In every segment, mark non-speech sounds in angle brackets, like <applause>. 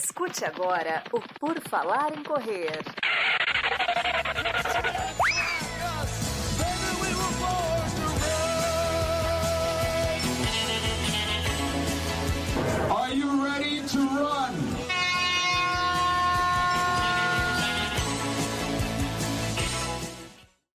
Escute agora o Por Falar em Correr. Are you ready to run?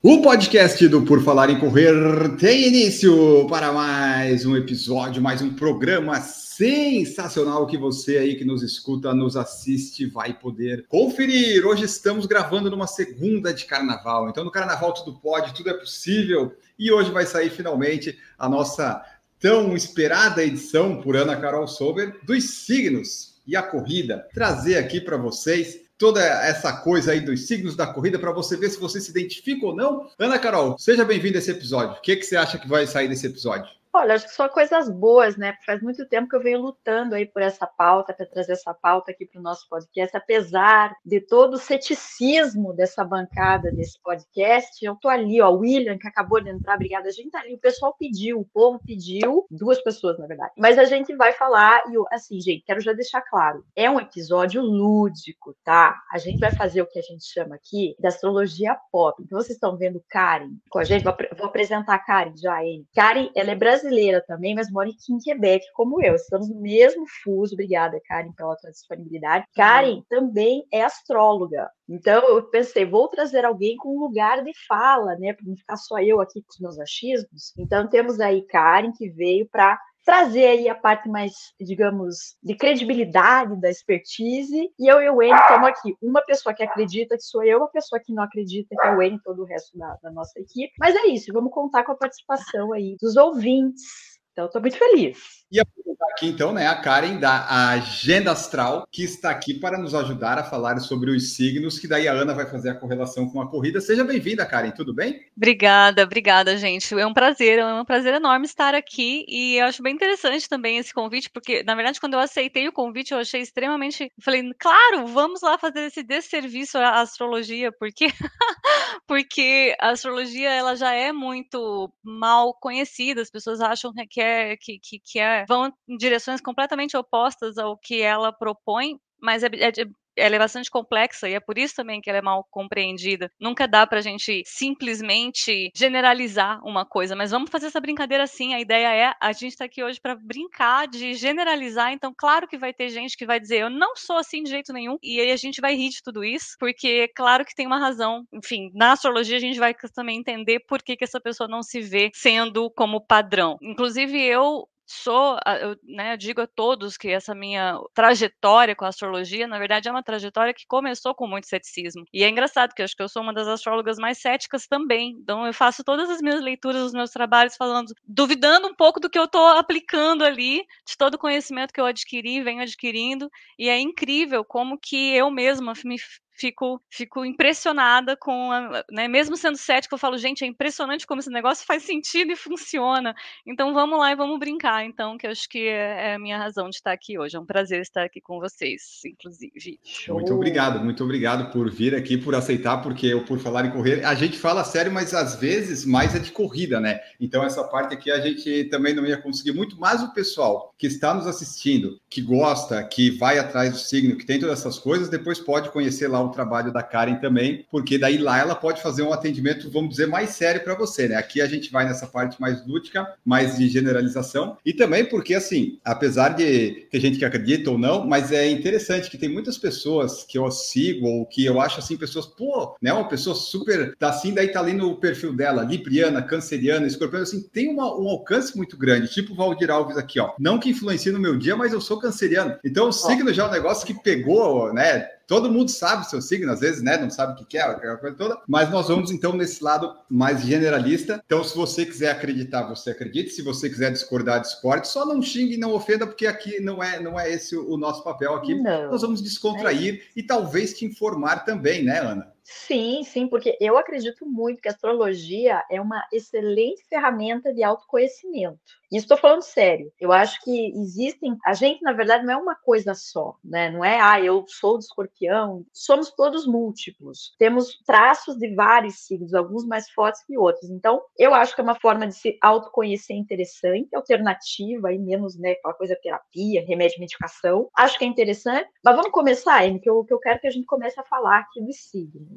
O podcast do Por Falar em Correr tem início para mais um episódio, mais um programa sensacional que você aí que nos escuta, nos assiste, vai poder conferir. Hoje estamos gravando numa segunda de carnaval, então no carnaval tudo pode, tudo é possível. E hoje vai sair finalmente a nossa tão esperada edição por Ana Carol Sober dos signos e a corrida. Trazer aqui para vocês toda essa coisa aí dos signos da corrida para você ver se você se identifica ou não. Ana Carol, seja bem-vinda a esse episódio. O que, que você acha que vai sair desse episódio? Olha, acho que só coisas boas, né? Faz muito tempo que eu venho lutando aí por essa pauta, para trazer essa pauta aqui para o nosso podcast, apesar de todo o ceticismo dessa bancada desse podcast. Eu tô ali, ó, o William, que acabou de entrar, obrigada. A gente tá ali, o pessoal pediu, o povo pediu, duas pessoas, na verdade. Mas a gente vai falar, e assim, gente, quero já deixar claro: é um episódio lúdico, tá? A gente vai fazer o que a gente chama aqui de astrologia pop. Então, vocês estão vendo Karen com a gente, vou, vou apresentar a Karen já, hein? Karen, ela é brasileira brasileira também, mas mora aqui em Quebec, como eu. Estamos no mesmo fuso. Obrigada, Karen, pela tua disponibilidade. Karen uhum. também é astróloga. Então, eu pensei, vou trazer alguém com lugar de fala, né? Para não ficar só eu aqui com os meus achismos. Então, temos aí Karen, que veio para trazer aí a parte mais, digamos, de credibilidade da expertise. E eu e o Wayne estamos aqui. Uma pessoa que acredita que sou eu, uma pessoa que não acredita que é o Wayne, todo o resto da, da nossa equipe. Mas é isso, vamos contar com a participação aí dos ouvintes. Então, estou muito feliz. E apresentar aqui, então, né, a Karen da Agenda Astral, que está aqui para nos ajudar a falar sobre os signos, que daí a Ana vai fazer a correlação com a corrida. Seja bem-vinda, Karen, tudo bem? Obrigada, obrigada, gente. É um prazer, é um prazer enorme estar aqui e eu acho bem interessante também esse convite, porque, na verdade, quando eu aceitei o convite, eu achei extremamente. Eu falei, claro, vamos lá fazer esse desserviço à astrologia, porque, <laughs> porque a astrologia ela já é muito mal conhecida, as pessoas acham que é, que, que, que é vão em direções completamente opostas ao que ela propõe, mas é, é, ela é bastante complexa e é por isso também que ela é mal compreendida. Nunca dá para a gente simplesmente generalizar uma coisa, mas vamos fazer essa brincadeira assim. A ideia é a gente está aqui hoje para brincar de generalizar. Então, claro que vai ter gente que vai dizer eu não sou assim de jeito nenhum e aí a gente vai rir de tudo isso, porque claro que tem uma razão. Enfim, na astrologia a gente vai também entender por que, que essa pessoa não se vê sendo como padrão. Inclusive eu sou, eu, né, digo a todos que essa minha trajetória com a astrologia, na verdade, é uma trajetória que começou com muito ceticismo. E é engraçado, que eu acho que eu sou uma das astrólogas mais céticas também. Então, eu faço todas as minhas leituras, os meus trabalhos, falando, duvidando um pouco do que eu estou aplicando ali, de todo o conhecimento que eu adquiri, venho adquirindo. E é incrível como que eu mesma me fico, fico impressionada com, a, né, mesmo sendo cético, eu falo, gente, é impressionante como esse negócio faz sentido e funciona. Então vamos lá e vamos brincar, então, que eu acho que é, é a minha razão de estar aqui hoje. É um prazer estar aqui com vocês, inclusive. Show. Muito obrigado, muito obrigado por vir aqui, por aceitar, porque eu, por falar em correr, a gente fala sério, mas às vezes mais é de corrida, né? Então essa parte aqui a gente também não ia conseguir muito, mas o pessoal que está nos assistindo, que gosta, que vai atrás do signo, que tem todas essas coisas, depois pode conhecer lá o trabalho da Karen também, porque daí lá ela pode fazer um atendimento, vamos dizer, mais sério para você, né? Aqui a gente vai nessa parte mais lúdica, mais de generalização, e também porque, assim, apesar de ter gente que acredita ou não, mas é interessante que tem muitas pessoas que eu sigo ou que eu acho, assim, pessoas, pô, né? Uma pessoa super, tá assim, daí tá ali no perfil dela, libriana, canceriana, escorpião, assim, tem uma, um alcance muito grande, tipo o Valdir Alves aqui, ó. Não que influencie no meu dia, mas eu sou canceriano. Então, o signo já é um negócio que pegou, né? Todo mundo sabe o seu signo, às vezes, né? Não sabe o que é, aquela coisa toda. Mas nós vamos, então, nesse lado mais generalista. Então, se você quiser acreditar, você acredite. Se você quiser discordar, discorde. Só não xingue e não ofenda, porque aqui não é, não é esse o nosso papel aqui. Não. Nós vamos descontrair é. e talvez te informar também, né, Ana? Sim, sim, porque eu acredito muito que a astrologia é uma excelente ferramenta de autoconhecimento. Isso estou falando sério. Eu acho que existem. A gente, na verdade, não é uma coisa só, né? Não é, ah, eu sou do escorpião. Somos todos múltiplos. Temos traços de vários signos, alguns mais fortes que outros. Então, eu acho que é uma forma de se autoconhecer interessante, alternativa, e menos, né, aquela coisa terapia, remédio, medicação. Acho que é interessante. Mas vamos começar, Amy, que eu, que eu quero que a gente comece a falar aqui dos signos.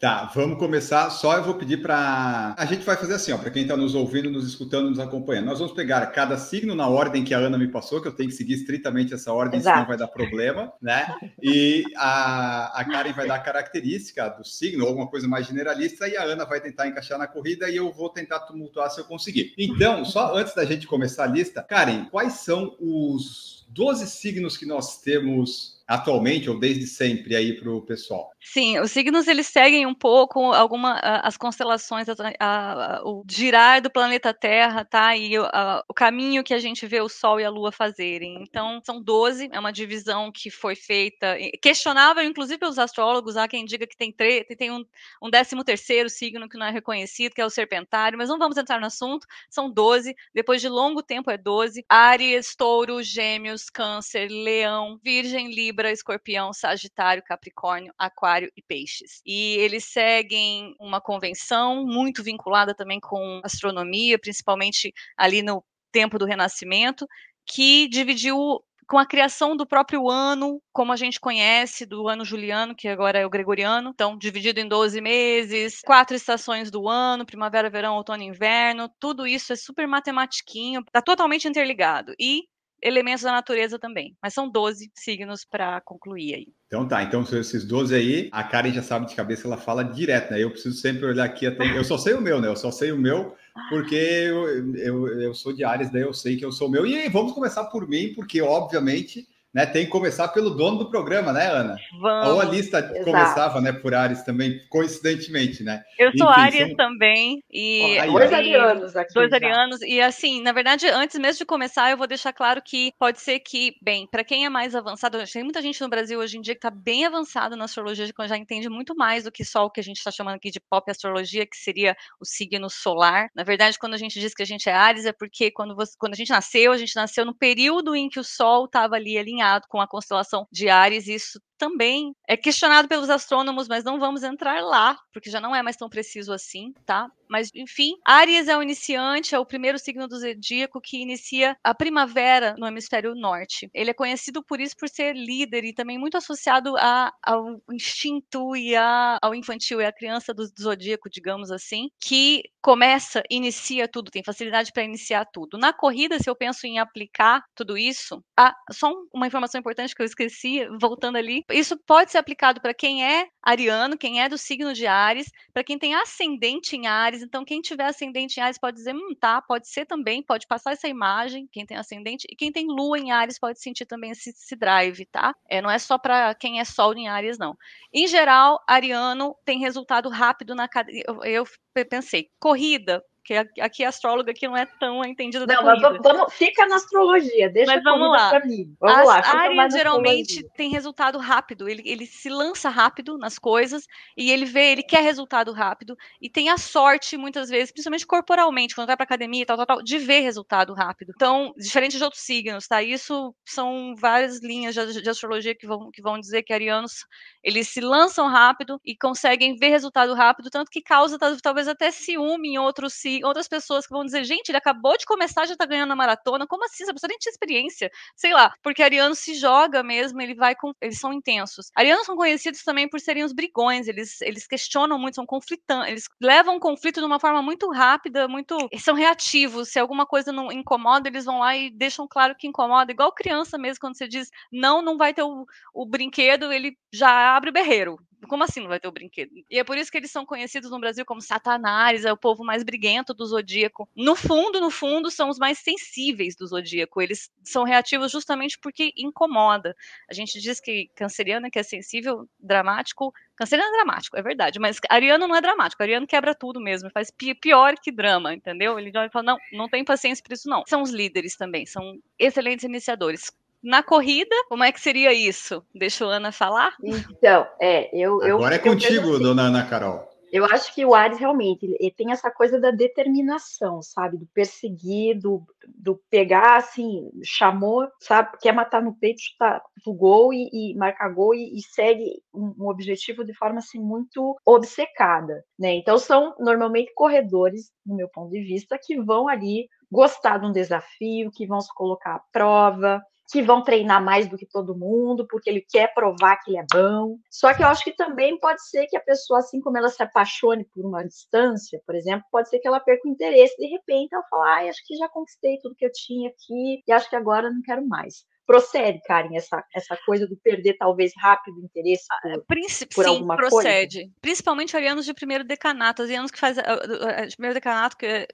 Tá, vamos começar. Só eu vou pedir para. A gente vai fazer assim, ó, para quem está nos ouvindo, nos escutando, nos acompanhando. Nós vamos pegar cada signo na ordem que a Ana me passou, que eu tenho que seguir estritamente essa ordem, Exato. senão vai dar problema, né? E a, a Karen vai dar a característica do signo, alguma coisa mais generalista, e a Ana vai tentar encaixar na corrida e eu vou tentar tumultuar se eu conseguir. Então, só antes da gente começar a lista, Karen, quais são os 12 signos que nós temos atualmente ou desde sempre aí para o pessoal? Sim, os signos eles seguem um pouco alguma as constelações, a, a, o girar do planeta Terra, tá? E a, o caminho que a gente vê o Sol e a Lua fazerem. Então, são 12, é uma divisão que foi feita, questionável, inclusive pelos astrólogos, há quem diga que tem, tre tem um, um 13 terceiro signo que não é reconhecido, que é o Serpentário, mas não vamos entrar no assunto, são 12, depois de longo tempo é 12, Áries, Touro, Gêmeos, Câncer, Leão, Virgem, Libra, Escorpião, Sagitário, Capricórnio, Aquário e Peixes. E eles seguem uma convenção muito vinculada também com astronomia, principalmente ali no tempo do Renascimento, que dividiu com a criação do próprio ano, como a gente conhece, do ano juliano, que agora é o gregoriano, então dividido em 12 meses, quatro estações do ano, primavera, verão, outono e inverno, tudo isso é super matematiquinho, está totalmente interligado. E elementos da natureza também. Mas são 12 signos para concluir aí. Então tá, então esses 12 aí, a Karen já sabe de cabeça, ela fala direto, né? Eu preciso sempre olhar aqui até. Eu só sei o meu, né? Eu só sei o meu, porque eu, eu, eu sou de Ares, daí eu sei que eu sou o meu. E vamos começar por mim, porque obviamente né, tem que começar pelo dono do programa, né, Ana? Vamos. Ou a lista Exato. começava, né, por Ares também, coincidentemente, né? Eu sou Enfim, Ares são... também e oh, dois arianos aqui. Dois arianos e assim, na verdade, antes mesmo de começar, eu vou deixar claro que pode ser que, bem, para quem é mais avançado, tem muita gente no Brasil hoje em dia que está bem avançado na astrologia, que já entende muito mais do que só o que a gente está chamando aqui de pop astrologia, que seria o signo solar. Na verdade, quando a gente diz que a gente é Ares, é porque quando, você, quando a gente nasceu, a gente nasceu no período em que o Sol estava ali alinhado alinhado com a constelação de Ares, isso também é questionado pelos astrônomos, mas não vamos entrar lá, porque já não é mais tão preciso assim, tá? Mas, enfim, Aries é o iniciante, é o primeiro signo do zodíaco que inicia a primavera no hemisfério norte. Ele é conhecido por isso, por ser líder e também muito associado a, ao instinto e a, ao infantil, é a criança do, do zodíaco, digamos assim, que começa, inicia tudo, tem facilidade para iniciar tudo. Na corrida, se eu penso em aplicar tudo isso, ah, só uma informação importante que eu esqueci, voltando ali, isso pode ser aplicado para quem é ariano, quem é do signo de Ares, para quem tem ascendente em Ares. Então, quem tiver ascendente em Ares pode dizer, hum, tá, pode ser também, pode passar essa imagem, quem tem ascendente, e quem tem lua em Ares pode sentir também esse, esse drive, tá? É, não é só para quem é sol em Ares, não. Em geral, ariano tem resultado rápido na eu, eu pensei, corrida, porque aqui a astróloga que não é tão entendida não, da. Mas vamos, fica na astrologia, deixa mas vamos lá. pra mim. Vamos As lá. Geralmente tem resultado rápido, ele, ele se lança rápido nas coisas e ele vê, ele quer resultado rápido e tem a sorte, muitas vezes, principalmente corporalmente, quando vai pra academia e tal, tal, tal, de ver resultado rápido. Então, diferente de outros signos, tá? Isso são várias linhas de, de astrologia que vão, que vão dizer que arianos, eles se lançam rápido e conseguem ver resultado rápido, tanto que causa talvez até ciúme em outros signos outras pessoas que vão dizer, gente, ele acabou de começar, já tá ganhando a maratona, como assim? Essa pessoa nem tinha experiência. Sei lá, porque Ariano se joga mesmo, ele vai com. Eles são intensos. Arianos são conhecidos também por serem os brigões, eles, eles questionam muito, são conflitantes, eles levam o conflito de uma forma muito rápida, muito. São reativos. Se alguma coisa não incomoda, eles vão lá e deixam claro que incomoda, igual criança mesmo, quando você diz não, não vai ter o, o brinquedo, ele já abre o berreiro. Como assim não vai ter o brinquedo? E é por isso que eles são conhecidos no Brasil como Satanás, é o povo mais briguento do zodíaco. No fundo, no fundo, são os mais sensíveis do zodíaco. Eles são reativos justamente porque incomoda. A gente diz que canceriano é que é sensível, dramático. Canceriano é dramático, é verdade, mas ariano não é dramático. Ariano quebra tudo mesmo, faz pior que drama, entendeu? Ele já fala, não, não tem paciência para isso não. São os líderes também, são excelentes iniciadores Na corrida, como é que seria isso? Deixa a Ana falar? Então, é, eu. Agora eu, é contigo, assim, dona Ana Carol. Eu acho que o Ares realmente ele tem essa coisa da determinação, sabe? Do perseguir, do, do pegar, assim, chamou, sabe? Quer matar no peito, chutar o gol e, e marcar gol e, e segue um, um, objetivo de forma, assim, muito obcecada, né? Então, são normalmente corredores, no meu ponto de vista, que vão ali gostar de um desafio, que vão se colocar à prova, que vão treinar mais do que todo mundo, porque ele quer provar que ele é bom. Só que eu acho que também pode ser que a pessoa, assim como ela se apaixone por uma distância, por exemplo, pode ser que ela perca o interesse. De repente, ela fala, ah, acho que já conquistei tudo que eu tinha aqui e acho que agora não quero mais procede, Karen, essa, essa coisa do perder talvez rápido interesse ah, por, Príncipe, por sim, alguma procede. coisa? Principalmente arianos de primeiro decanato, arianos que faz de primeiro decanato, que,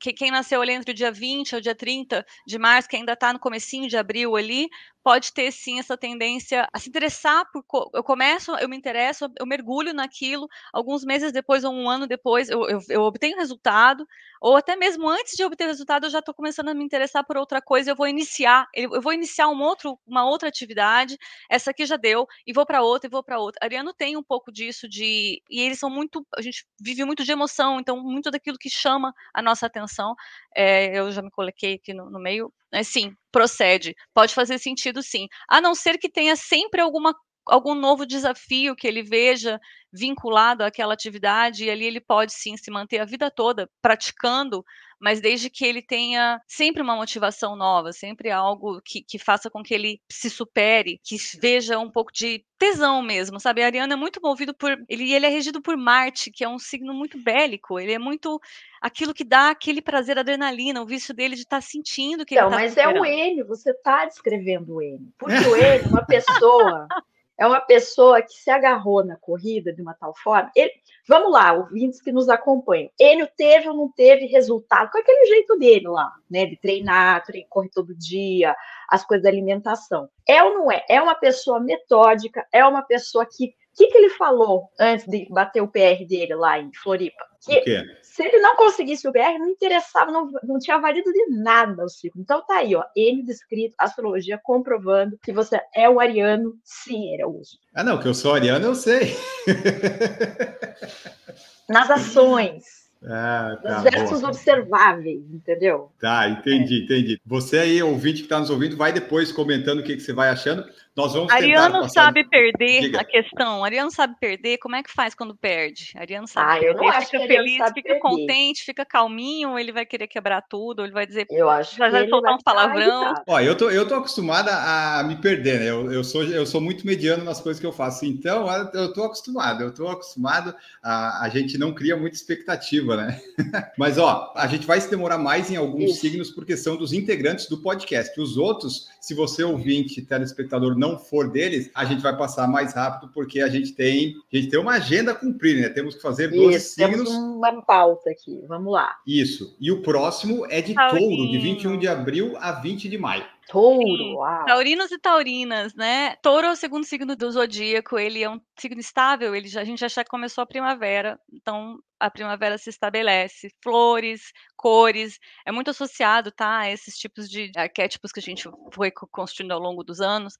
que quem nasceu ali entre o dia 20 ao dia 30 de março, que ainda está no comecinho de abril ali, pode ter sim essa tendência a se interessar por. Eu começo, eu me interesso, eu mergulho naquilo, alguns meses depois ou um ano depois eu, eu, eu obtenho resultado, ou até mesmo antes de obter resultado eu já estou começando a me interessar por outra coisa, eu vou iniciar, eu vou iniciar um outro, uma outra atividade, essa aqui já deu, e vou para outra, e vou para outra. Ariano tem um pouco disso de. E eles são muito. A gente vive muito de emoção, então muito daquilo que chama a nossa atenção. É, eu já me coloquei aqui no, no meio, né, sim, procede. Pode fazer sentido, sim. A não ser que tenha sempre alguma algum novo desafio que ele veja vinculado àquela atividade, e ali ele pode sim se manter a vida toda praticando, mas desde que ele tenha sempre uma motivação nova, sempre algo que, que faça com que ele se supere, que veja um pouco de tesão mesmo, sabe? A Ariana é muito movido por. Ele, ele é regido por Marte, que é um signo muito bélico, ele é muito aquilo que dá aquele prazer, adrenalina, o vício dele de estar tá sentindo que então, ele tá Mas superando. é o ele, você está descrevendo o ele. Porque o ele, uma pessoa é uma pessoa que se agarrou na corrida de uma tal forma. Ele, vamos lá, ouvintes que nos acompanham. Ele teve ou não teve resultado com aquele jeito dele lá, né? De treinar, correr todo dia, as coisas da alimentação. É ou não é? É uma pessoa metódica, é uma pessoa que. O que, que ele falou antes de bater o PR dele lá em Floripa? Que se ele não conseguisse o BR, não interessava, não, não tinha valido de nada o ciclo. Então tá aí, ó, ele descrito, astrologia comprovando que você é o ariano, sim, era uso. Ah, não, que eu sou ariano, eu sei. <laughs> Nas ações. Ah, tá, Os gestos boa. observáveis, entendeu? Tá, entendi, é. entendi. Você aí, ouvinte que está nos ouvindo, vai depois comentando o que, que você vai achando. Nós vamos Ariano passar... sabe perder Diga. a questão. Ariano sabe perder. Como é que faz quando perde? Ariano sabe ah, perder. Eu não fica que feliz, fica perder. contente, fica calminho, ou ele vai querer quebrar tudo, ou ele vai dizer. Eu acho já vai soltar uns palavrão. Ó, eu tô, eu tô acostumada a me perder, né? Eu, eu, sou, eu sou muito mediano nas coisas que eu faço. Então, eu tô acostumado, eu tô acostumado. A, a gente não cria muita expectativa, né? <laughs> Mas, ó, a gente vai se demorar mais em alguns Isso. signos, porque são dos integrantes do podcast. Os outros, se você ouvinte, telespectador, não for deles, a gente vai passar mais rápido, porque a gente tem, a gente tem uma agenda a cumprir, né? Temos que fazer 12 Isso, signos. Temos uma pauta aqui, vamos lá. Isso. E o próximo é de Taurinho. touro, de 21 de abril a 20 de maio. Touro, uau. Taurinos e taurinas, né? Touro é o segundo signo do zodíaco, ele é um signo estável, ele já, a gente já começou a primavera, então a primavera se estabelece, flores, cores, é muito associado, tá, a esses tipos de arquétipos que a gente foi construindo ao longo dos anos.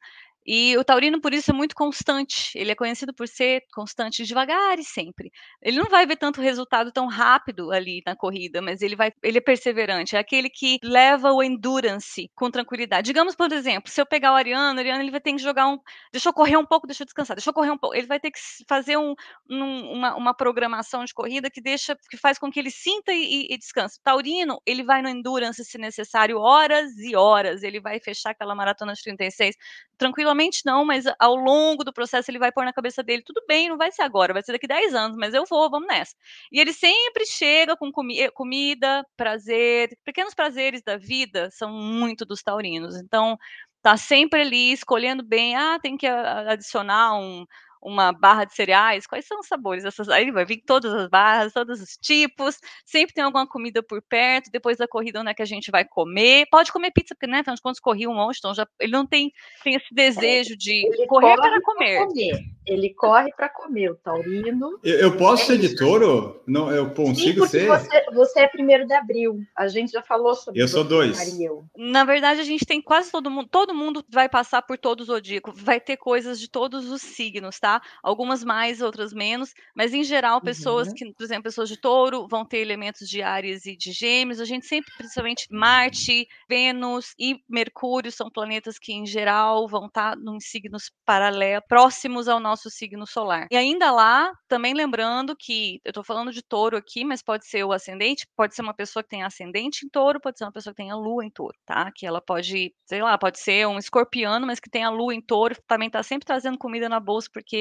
E o taurino, por isso, é muito constante. Ele é conhecido por ser constante, devagar e sempre. Ele não vai ver tanto resultado tão rápido ali na corrida, mas ele vai, ele é perseverante. É aquele que leva o endurance com tranquilidade. Digamos, por exemplo, se eu pegar o Ariano, o Ariano ele vai ter que jogar um, deixa eu correr um pouco, deixa eu descansar, deixa eu correr um pouco. Ele vai ter que fazer um, um, uma, uma, programação de corrida que deixa, que faz com que ele sinta e, e descanse. O taurino, ele vai no endurance se necessário horas e horas. Ele vai fechar aquela maratona de 36 tranquilamente não, mas ao longo do processo ele vai pôr na cabeça dele, tudo bem, não vai ser agora, vai ser daqui 10 anos, mas eu vou, vamos nessa. E ele sempre chega com comi eh, comida, prazer, pequenos prazeres da vida são muito dos taurinos. Então, tá sempre ali escolhendo bem, ah, tem que adicionar um uma barra de cereais, quais são os sabores dessas? Aí vai vir todas as barras, todos os tipos, sempre tem alguma comida por perto, depois da corrida onde é que a gente vai comer, pode comer pizza, porque, né, afinal de contas, corri um monte, então já, ele não tem, tem esse desejo de Ele correr corre para comer. comer. Ele corre para comer, o taurino. Eu, eu posso É ser isso. de touro? Não, eu Sim, consigo porque ser? você, você é primeiro de abril. A gente já falou sobre Eu sou dois. Na verdade, a gente tem quase todo mundo, todo mundo vai passar por todo o zodíaco, vai ter coisas de todos os signos, tá? Algumas mais, outras menos, mas em geral, pessoas Uhum. que, por exemplo, pessoas de touro vão ter elementos de Áries e de Gêmeos. A gente sempre, principalmente Marte, Vênus e Mercúrio são planetas que, em geral, vão estar em signos paralelos, próximos ao nosso signo solar. E ainda lá, também lembrando que eu tô falando de touro aqui, mas pode ser o ascendente, pode ser uma pessoa que tem ascendente em touro, pode ser uma pessoa que tenha lua em touro, tá? Que ela pode, sei lá, pode ser um escorpiano, mas que tenha lua em touro, também tá sempre trazendo comida na bolsa, porque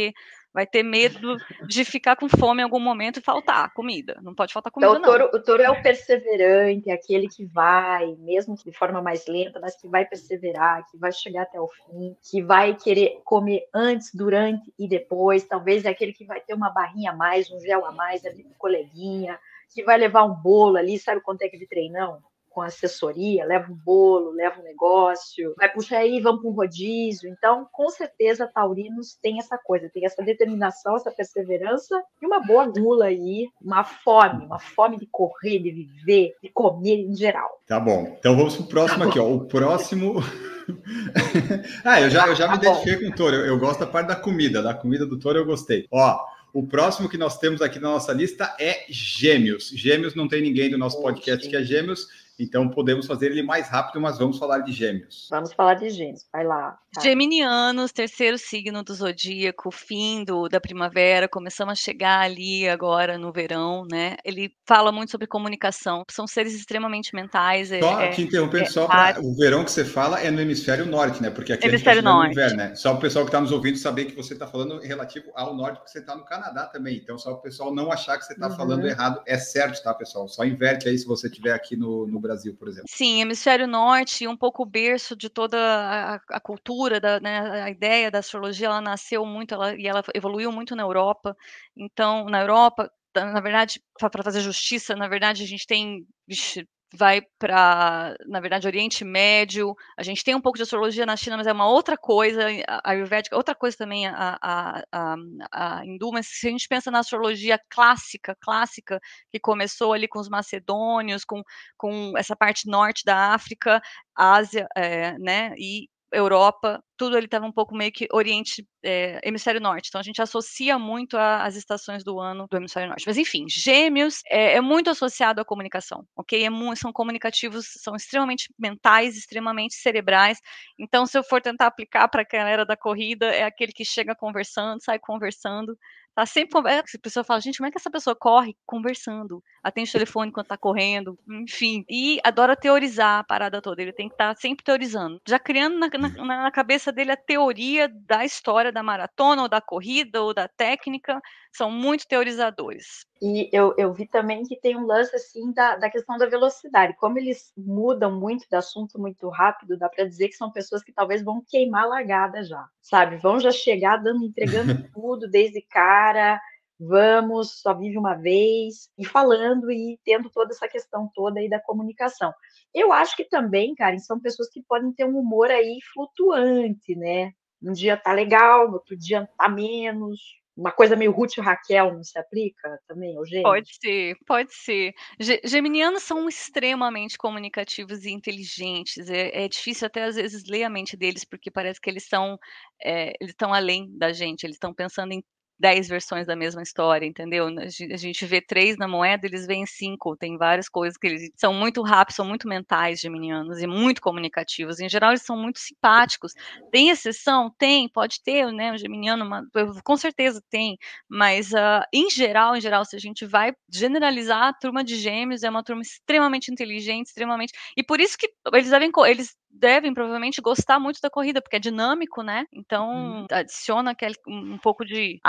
vai ter medo de ficar com fome em algum momento e faltar comida. Não pode faltar comida, Então, o não. touro, o touro é o perseverante, é aquele que vai, mesmo que de forma mais lenta, mas que vai perseverar, que vai chegar até o fim, que vai querer comer antes, durante e depois. Talvez é aquele que vai ter uma barrinha a mais, um gel a mais ali com coleguinha, que vai levar um bolo ali, sabe quanto é que de treinão? Com assessoria, leva um bolo, leva um negócio, vai puxar aí, vamos para um rodízio. Então, com certeza, taurinos tem essa coisa, tem essa determinação, essa perseverança e uma boa gula aí, uma fome, uma fome de correr, de viver, de comer em geral. Tá bom. Então vamos pro próximo aqui, ó. O próximo. <laughs> ah, eu já, eu já me Tá bom. identifiquei com o touro. Eu, eu gosto da parte da comida. Da comida do touro eu gostei. Ó, o próximo que nós temos aqui na nossa lista é Gêmeos. Gêmeos não tem ninguém do nosso podcast que é Gêmeos, então podemos fazer ele mais rápido, mas vamos falar de Gêmeos. Vamos falar de gêmeos, vai lá. tá? Geminianos, terceiro signo do zodíaco, fim do, da primavera, começamos a chegar ali agora no verão, né? Ele fala muito sobre comunicação, são seres extremamente mentais. é- Só é- te interrompendo, é só para o verão que você fala é no hemisfério norte, né? Porque aqui Hemisfério a gente tá chegando no norte. inverno, né? Só o pessoal que está nos ouvindo saber que você está falando relativo ao norte, porque você está no Canadá também. Então, só o pessoal não achar que você está Uhum. falando errado. É certo, tá, pessoal? Só inverte aí se você estiver aqui no, no Brasil, por exemplo. Sim, hemisfério norte, um pouco berço de toda a, a cultura, da, né, a ideia da astrologia, ela nasceu muito ela, e ela evoluiu muito na Europa. Então, na Europa, na verdade, para fazer justiça, na verdade, a gente tem, vixe, vai para, na verdade, Oriente Médio, a gente tem um pouco de astrologia na China, mas é uma outra coisa, a Ayurvédica, outra coisa também a, a, a, a hindu, mas se a gente pensa na astrologia clássica, clássica, que começou ali com os macedônios, com com essa parte norte da África, Ásia, eh, né, e Europa, tudo ele estava um pouco meio que Oriente, eh, Hemisfério Norte. Então a gente associa muito a- as estações do ano do Hemisfério Norte. Mas enfim, Gêmeos é, é muito associado à comunicação, ok? É são comunicativos, são extremamente mentais, extremamente cerebrais. Então, se eu for tentar aplicar para a galera da corrida, é aquele que chega conversando, sai conversando, tá sempre conversando. A pessoa fala, gente, como é que essa pessoa corre conversando? Atende o telefone enquanto tá correndo, enfim. E adora teorizar a parada toda. Ele tem que estar sempre teorizando. Já criando na, na- na cabeça dele a teoria da história da maratona, ou da corrida, ou da técnica. São muito teorizadores. E eu, eu vi também que tem um lance assim da, da questão da velocidade. Como eles mudam muito de assunto muito rápido, dá para dizer que são pessoas que talvez vão queimar a largada já, sabe? Vão já chegar dando, entregando <laughs> tudo desde cara. Vamos, só vive uma vez, e falando e tendo toda essa questão toda aí da comunicação. Eu acho que também, Karen, são pessoas que podem ter um humor aí flutuante, né? Um dia tá legal, no outro dia tá menos. Uma coisa meio Ruth e Raquel não se aplica também, ao gênio? Pode ser, pode ser. Ge- Geminianos são extremamente comunicativos e inteligentes. É, é difícil até às vezes ler a mente deles, porque parece que eles são, é, eles estão além da gente, eles estão pensando em dez versões da mesma história, entendeu? A gen- a gente vê três na moeda, eles veem cinco. Tem várias coisas que eles são muito rápidos, são muito mentais, geminianos, e muito comunicativos. Em geral, eles são muito simpáticos. Tem exceção? Tem, pode ter, né? O geminiano, uma- com certeza tem, mas ah, em geral, em geral, se a gente vai generalizar, a turma de gêmeos é uma turma extremamente inteligente, extremamente. E por isso que eles devem, eles devem provavelmente gostar muito da corrida, porque é dinâmico, né? Então adiciona aquele, um um pouco de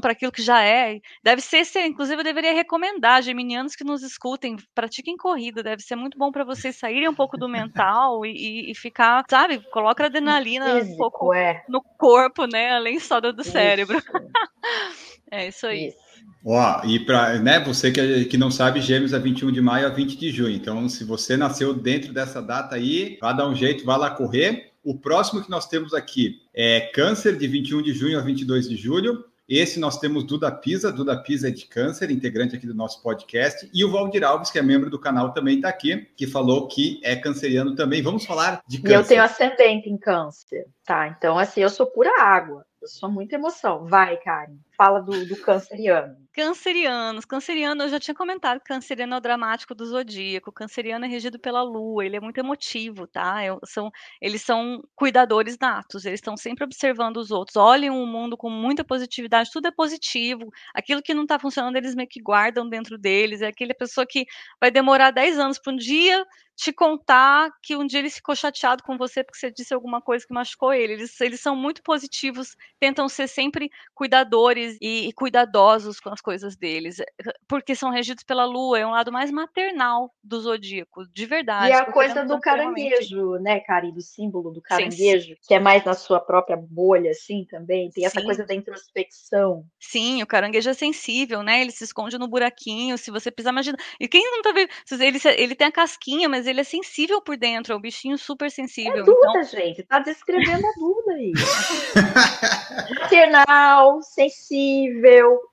para aquilo que já é. Deve ser, ser, inclusive, eu deveria recomendar, geminianos que nos escutem, pratiquem corrida, deve ser muito bom para vocês <laughs> saírem um pouco do mental e, e, ficar, sabe, coloca adrenalina Físico, um pouco é. no corpo, né, além só do, do cérebro. <laughs> é isso aí. Isso. Ó, e para né, você que, que não sabe, Gêmeos é 21 de maio a 20 de junho. Então, se você nasceu dentro dessa data aí, vá dar um jeito, vá lá correr. O próximo que nós temos aqui é Câncer, de 21 de junho a 22 de julho. Esse nós temos Duda Pisa, Duda Pisa é de câncer, integrante aqui do nosso podcast, e o Valdir Alves, que é membro do canal, também está aqui, que falou que é canceriano também. Vamos falar de câncer. E eu tenho ascendente em câncer, tá? Então, assim, eu sou pura água. Eu sou muita emoção. Vai, Karen. Fala do, do canceriano. Cancerianos. Canceriano, eu já tinha comentado, canceriano é o dramático do zodíaco. Canceriano é regido pela lua, ele é muito emotivo, tá? Eu, são, eles são cuidadores natos, eles estão sempre observando os outros, olham o mundo com muita positividade, tudo é positivo. Aquilo que não está funcionando, eles meio que guardam dentro deles. É aquela pessoa que vai demorar 10 anos para um dia te contar que um dia ele ficou chateado com você porque você disse alguma coisa que machucou ele. Eles, eles são muito positivos, tentam ser sempre cuidadores e, e, cuidadosos com as coisas deles, eh, porque são regidos pela lua, é um lado mais maternal do zodíaco, de verdade. E a coisa do caranguejo, né, Cari, do símbolo do caranguejo, Sim. que é mais na sua própria bolha, assim, também, tem essa Sim. coisa da introspecção. Sim, o caranguejo é sensível, né, ele se esconde no buraquinho, se você pisar, imagina, e quem não tá vendo, ele, ele tem a casquinha, mas ele é sensível por dentro, é um bichinho super sensível. É Duda, então... gente, tá descrevendo a Duda aí. <laughs> Maternal, sensível,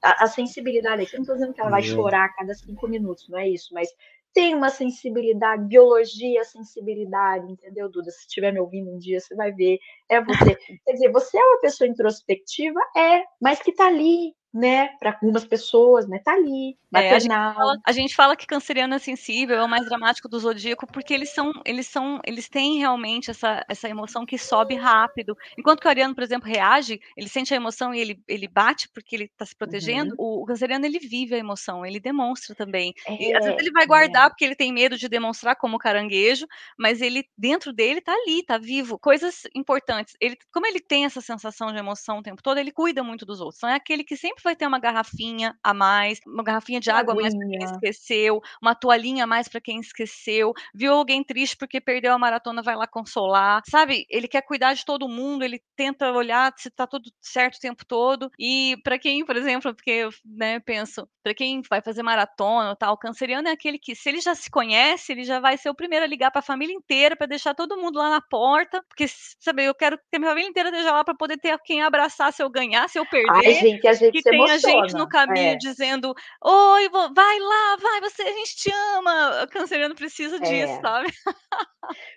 a, a, sensibilidade aqui, não tô dizendo que ela vai chorar a cada cinco minutos, não é isso, mas tem uma sensibilidade, biologia, sensibilidade, entendeu, Duda? Se estiver me ouvindo um dia, você vai ver, é você. <laughs> Quer dizer, você é uma pessoa introspectiva? É, mas que tá ali, né, para algumas pessoas, né, tá ali, maternal. É, a, gente fala, a, gente fala, que canceriano é sensível, é o mais dramático do zodíaco, porque eles são, eles são, eles têm realmente essa, essa emoção que sobe rápido. Enquanto que o ariano, por exemplo, reage, ele sente a emoção e ele, ele bate porque ele está se protegendo, uhum. o, o, canceriano ele vive a emoção, ele demonstra também. É, e, às vezes ele vai guardar é. porque ele tem medo de demonstrar como caranguejo, mas ele dentro dele tá ali, tá vivo. Coisas importantes. Ele, como ele tem essa sensação de emoção o tempo todo, ele cuida muito dos outros. Então é aquele que sempre vai ter uma garrafinha a mais, uma garrafinha de água a mais para quem esqueceu, uma toalhinha a mais para quem esqueceu, viu alguém triste porque perdeu a maratona, vai lá consolar, sabe? Ele quer cuidar de todo mundo, ele tenta olhar se tá tudo certo o tempo todo. E para quem, por exemplo, porque eu né, penso, para quem vai fazer maratona, tal, o canceriano é aquele que se ele já se conhece, ele já vai ser o primeiro a ligar para a família inteira para deixar todo mundo lá na porta, porque sabe, eu quero ter minha família inteira deixar lá para poder ter quem abraçar se eu ganhar, se eu perder. Ai, gente, a gente tem a gente no caminho é. dizendo: Oi, vai lá, vai, você, a gente te ama. O canceriano precisa disso, é. sabe?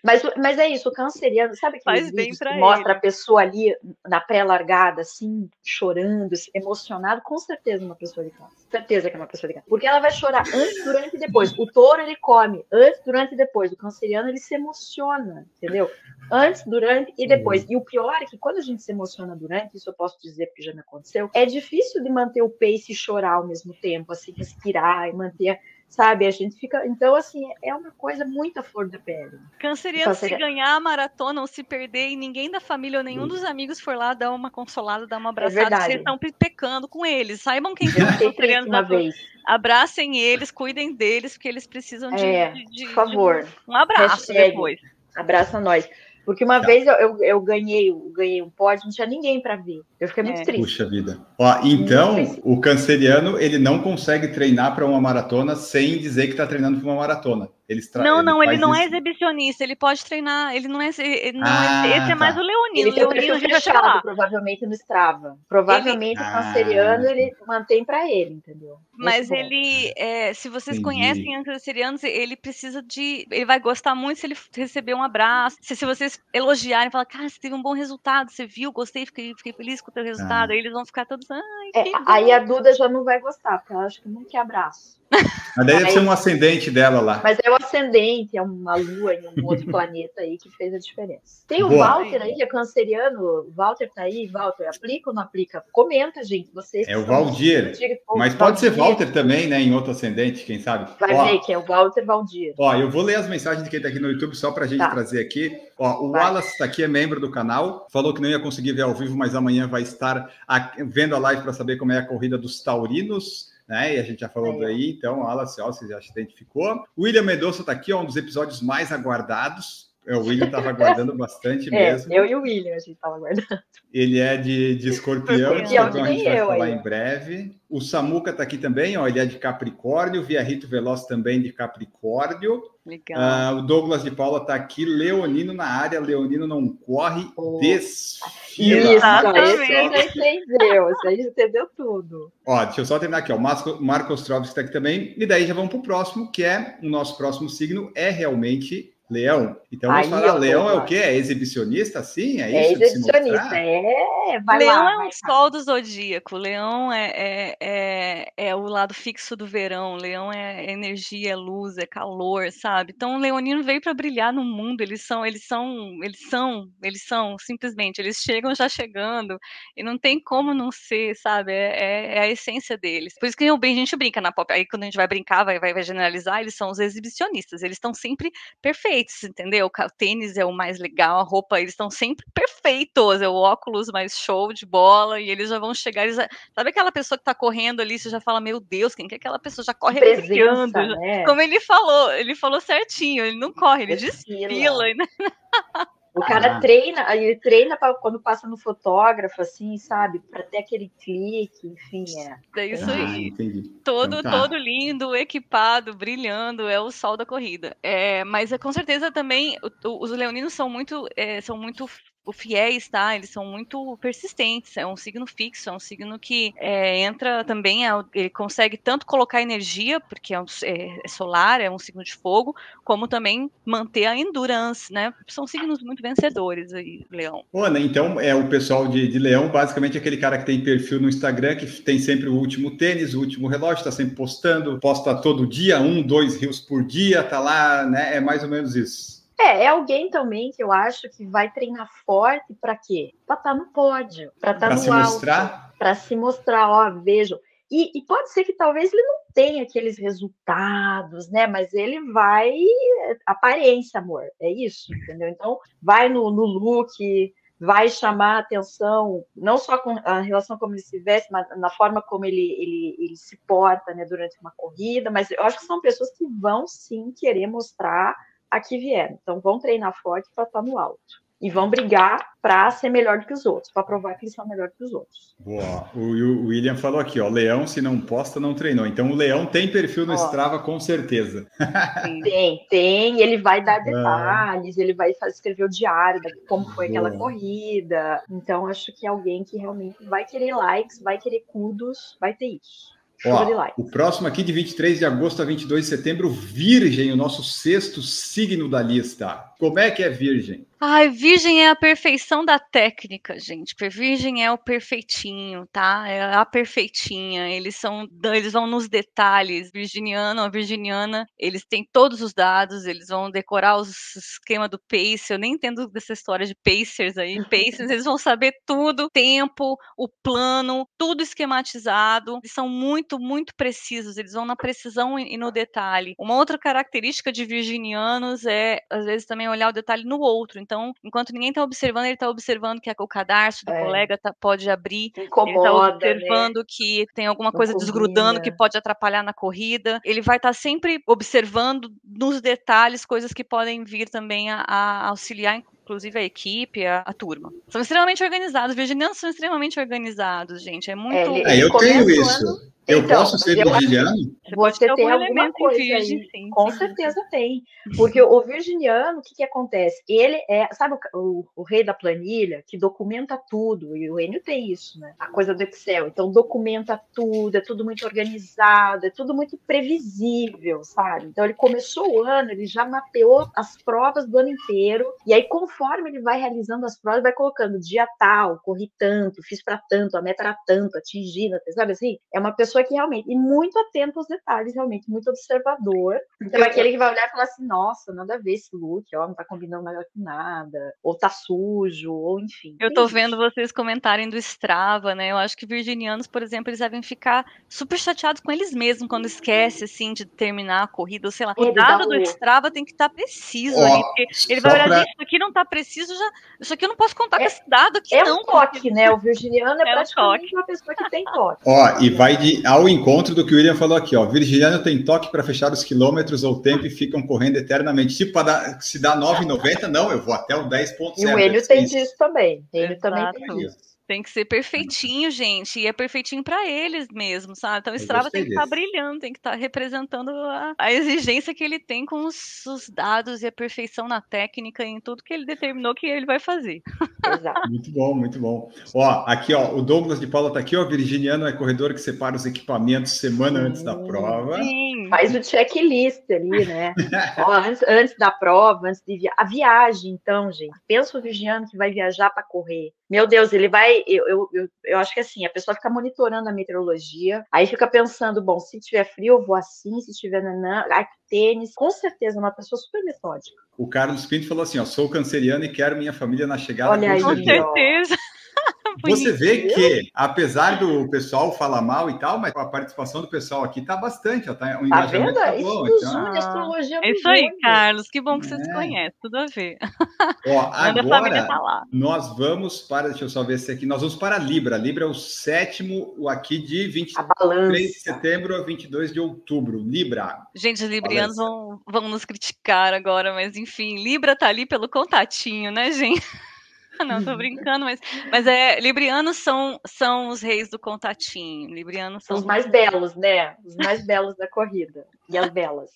Mas, mas é isso, o canceriano, sabe aquele vídeo que mostra a pessoa ali na pré-largada, assim, chorando, emocionado? Com certeza uma pessoa de câncer. Certeza que é uma pessoa câncer. Porque ela vai chorar antes, durante e depois. O touro, ele come antes, durante e depois. O canceriano, ele se emociona, entendeu? Antes, durante e depois. E o pior é que quando a gente se emociona durante, isso eu posso dizer porque já me aconteceu, é difícil de manter o pace e chorar ao mesmo tempo, assim, respirar e manter sabe? A gente fica. Então, assim, é uma coisa muito à flor da pele. Canceriano, se ganhar a maratona ou se perder e ninguém da família ou nenhum dos amigos for lá dar uma consolada, dar uma é abraçada, é vocês estão pecando com eles. Saibam quem que é cancerianos uma vez. Abracem eles, cuidem deles, porque eles precisam de, é, de, de por favor. De um abraço Hashtag, depois. Abraça nós. Porque uma tá. vez eu, eu, eu, ganhei, eu ganhei um pódio, não tinha ninguém para ver. Eu fiquei muito é. triste. Puxa vida. Ó, então, o canceriano, ele não consegue treinar para uma maratona sem dizer que está treinando para uma maratona. Eles não, não, ele, não é isso. é exibicionista, ele pode treinar, ele não é, ele não é, ah, é esse é mais tá. o leonino. Ele tem o leonino fechado, provavelmente no Strava. Provavelmente ele... o canceriano ah. ele mantém para ele, entendeu? Mas ele, é, se vocês Entendi. conhecem cancerianos, ele precisa de, ele vai gostar muito se ele receber um abraço, se, se vocês elogiarem, falar, cara, você teve um bom resultado, você viu, gostei, fiquei, fiquei feliz com o teu resultado, ah. aí eles vão ficar todos, ai, é, Aí a Duda já não vai gostar, porque ela acha que não quer abraço. Mas daí deve ser um ascendente dela lá. Mas é o ascendente, é uma lua em um outro planeta aí que fez a diferença. Tem o Boa. Walter aí, que é canceriano. O Walter tá aí. Walter, aplica ou não aplica? Comenta, gente. Vocês É o são- Valdir. Mas pode ser Walter também, né? Em outro ascendente, quem sabe? Vai Ó, ver que é o Walter Valdir. Ó, eu vou ler as mensagens de quem tá aqui no YouTube só pra gente Tá. trazer aqui. Ó, o Vai. Wallace tá aqui, é membro do canal. Falou que não ia conseguir ver ao vivo, mas amanhã vai estar vendo a live para saber como é a corrida dos taurinos. Né? E a gente já falou ó. daí, então, ó, você já se identificou. O William Mendonça tá aqui, ó, um dos episódios mais aguardados. É, o William tava aguardando bastante É, mesmo. eu e o William, a gente tava aguardando. Ele é de, de escorpião, Escorpião, então a gente vai falar aí, em breve. O Samuca tá aqui também, ó, ele é de Capricórnio. Via Rito Veloz também de Capricórnio. Legal. Ah, o Douglas de Paula tá aqui, Leonino na área, Leonino não corre, Oh. desfila. Isso, Exatamente. esse você já entendeu. Esse aí entendeu tudo. Ó, deixa eu só terminar aqui, ó. Marco, Marco Ostrovski está aqui também. E daí já vamos para o próximo, que é o nosso próximo signo é realmente Leão. Então vamos Aí, falar, Leão é o quê? É exibicionista, sim? É É isso? de se exibicionista. É, vai Leão lá. é um lá. sol do zodíaco. Leão é, é, é, é o lado fixo do verão. Leão é energia, é luz, é calor, sabe? Então o leonino veio para brilhar no mundo. Eles são, eles são, eles são, eles são simplesmente. Eles chegam já chegando e não tem como não ser, sabe? É, é- é a essência deles. Por isso que a gente brinca na pop. Aí quando a gente vai brincar, vai, vai, vai generalizar, eles são os exibicionistas. Eles estão sempre perfeitos, entendeu? O tênis é o mais legal, a roupa, eles estão sempre perfeitos. É o óculos mais show de bola e eles já vão chegar. Eles, já- sabe aquela pessoa que tá correndo ali, você já fala, meu Deus, quem que é aquela pessoa? Já corre brilhando. Né? Como ele falou, ele falou certinho, ele não corre, ele Desfila. desfila. né? <laughs> O cara Ah. treina, ele treina pra, quando passa no fotógrafo, assim, sabe? Pra ter aquele clique, enfim, é. É isso Ah, aí. entendi. Todo, Então tá. todo lindo, equipado, brilhando, é o sol da corrida. É, mas é, com certeza também o- o- os leoninos são muito, é, são muito f- fiéis, tá? Eles são muito persistentes. É um signo fixo, é um signo que é, entra também, é, ele consegue tanto colocar energia, porque é, um é- é solar, é um signo de fogo, como também manter a endurance, né? São signos muito vencedores aí, Leão. Né, então, é o pessoal de, de Leão, basicamente aquele cara que tem perfil no Instagram, que tem sempre o último tênis, o último relógio, tá sempre postando, posta todo dia, um, dois rios por dia, tá lá, né? É mais ou menos isso. É, é alguém também que eu acho que vai treinar forte pra quê? Pra estar no pódio, pra estar Para no se alto, mostrar. pra se mostrar, ó, vejam. E, e pode ser que talvez ele não tenha aqueles resultados, né? Mas ele vai. Aparência, amor. É isso, entendeu? Então, vai no, no look, vai chamar a atenção, não só com a relação como ele se veste, mas na forma como ele, ele, ele se porta né, durante uma corrida. Mas eu acho que são pessoas que vão sim querer mostrar a que vieram. Então, vão treinar forte para estar no alto. E vão brigar para ser melhor do que os outros, para provar que eles são melhor que os outros. Boa. O, o William falou aqui, ó, Leão, se não posta, não treinou. Então, o Leão tem perfil no Ó. Strava, com certeza. Tem, tem, ele vai É. dar detalhes, ele vai fazer, escrever o diário, da- como foi aquela Boa. corrida. Então, acho que é alguém que realmente vai querer likes, vai querer kudos, vai ter isso. Ó, o próximo aqui, de 23 de agosto a 22 de setembro, Virgem, o nosso sexto signo da lista. Como é que é Virgem? Ai, virgem é a perfeição da técnica, gente. Virgem é o perfeitinho, tá? É a perfeitinha. Eles são, eles vão nos detalhes. Virginiano, a virginiana, eles têm todos os dados, eles vão decorar os esquema do pacer. Eu nem entendo dessa história de pacers aí. Pacers, eles vão saber tudo, tempo, o plano, tudo esquematizado. Eles são muito, muito precisos. Eles vão na precisão e no detalhe. Uma outra característica de virginianos é, às vezes, também olhar o detalhe no outro. Então, enquanto ninguém está observando, ele está observando que o cadarço do É. colega tá- pode abrir. Ele está Incomoda, né? observando que tem alguma coisa desgrudando que pode atrapalhar na corrida. Ele vai estar sempre observando nos detalhes coisas que podem vir também a, a auxiliar, inclusive, a equipe, a, a turma. São extremamente organizados. Virginianos são extremamente organizados, gente. É muito. ele- É, eu tenho isso. Eu Então, posso ser virginiano? pode Você ter tem algum alguma coisa virgem, aí. sim, Com certeza tem. Porque o virginiano, o que, que acontece? Ele é, sabe o, o- o rei da planilha que documenta tudo, e o Enio tem isso, né? A coisa do Excel. Então, documenta tudo, é tudo muito organizado, é tudo muito previsível, sabe? Então, ele começou o ano, ele já mapeou as provas do ano inteiro, e aí, conforme ele vai realizando as provas, vai colocando dia tal, corri tanto, fiz para tanto, a meta era tanto, atingi, sabe assim? É uma pessoa que realmente, e muito atento aos detalhes, realmente, muito observador. Então, é aquele que vai olhar e falar assim: nossa, nada a ver esse look, ó, não tá combinando nada com nada, ou tá sujo, ou enfim. Eu tô vendo vocês comentarem do Strava, né? Eu acho que virginianos, por exemplo, eles devem ficar super chateados com eles mesmos quando esquece, assim, de terminar a corrida, ou sei lá. É, o dado do Strava tem que estar tá preciso ali, ele vai olhar, pra... isso aqui não tá preciso, já, isso aqui eu não posso contar é, com esse dado aqui, é não. É um toque, né? O virginiano é, é praticamente um uma pessoa que tem toque. Ó, e vai de, ao encontro do que o William falou aqui, ó. Virginiano tem toque para fechar os quilômetros ou tempo e ficam correndo eternamente. Tipo, dar, se dá 9,90, não, eu vou até o 10,0. E o Enio tem disso também. Ele Exato. também tem disso. Tem que ser perfeitinho, gente. E é perfeitinho para eles mesmo, sabe? Então o Strava tem que estar tá brilhando, tem que estar tá representando a, a, exigência que ele tem com os, os, dados e a perfeição na técnica e em tudo que ele determinou que ele vai fazer. Exato. <laughs> muito bom, muito bom. Ó, aqui, ó, o Douglas de Paula tá aqui, ó. Virginiano é corredor que separa os equipamentos semana Sim. antes da prova. Sim. Faz o checklist ali, né? <laughs> ó, antes, antes da prova, antes de via... a viagem, então, gente. Pensa o virginiano que vai viajar para correr. Meu Deus, ele vai eu, eu, eu, eu, acho que assim, a pessoa fica monitorando a meteorologia, aí fica pensando, bom, se tiver frio, eu vou assim, se tiver nanã, ai, tênis, com certeza, uma pessoa super metódica. O Carlos Pinto falou assim, ó, sou canceriano e quero minha família na chegada. Olha aí, com certeza. <laughs> Você vê que, apesar do pessoal falar mal e tal, mas a participação do pessoal aqui tá bastante, ó, tá, o tá vendo? Tá bom, isso então... de astrologia é isso aí, Carlos, que bom que é. vocês conhecem, tudo a ver. Ó, <laughs> agora, tá nós vamos para, deixa eu só ver se aqui, nós vamos para Libra, Libra é o sétimo, o aqui de 23 de setembro a 22 de outubro, Libra. Gente, os librianos vão, vão nos criticar agora, mas enfim, Libra tá ali pelo contatinho, né, gente? <laughs> Não, tô brincando, mas, mas é, librianos são, são os reis do contatinho. Librianos são os mais belos, né? Os mais belos da corrida. E as belas.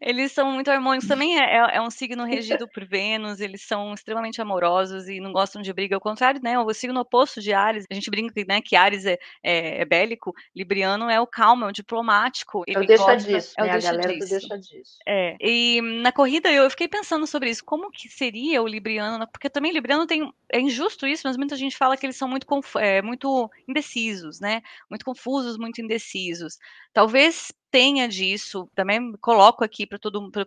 Eles são muito harmônicos. Também é, é, é, um signo regido por Vênus, eles são extremamente amorosos e não gostam de briga. Ao contrário, né? O signo oposto de Ares, a gente brinca né, que Ares é, é, é bélico, Libriano é o calmo, é o diplomático. Ele eu deixa disso, é né? deixa a galera disso. deixa disso. É. E na corrida eu fiquei pensando sobre isso. Como que seria o Libriano? Porque também Libriano tem. É injusto isso, mas muita gente fala que eles são muito, é, muito indecisos, né? Muito confusos, muito indecisos. Talvez tenha disso, também coloco aqui para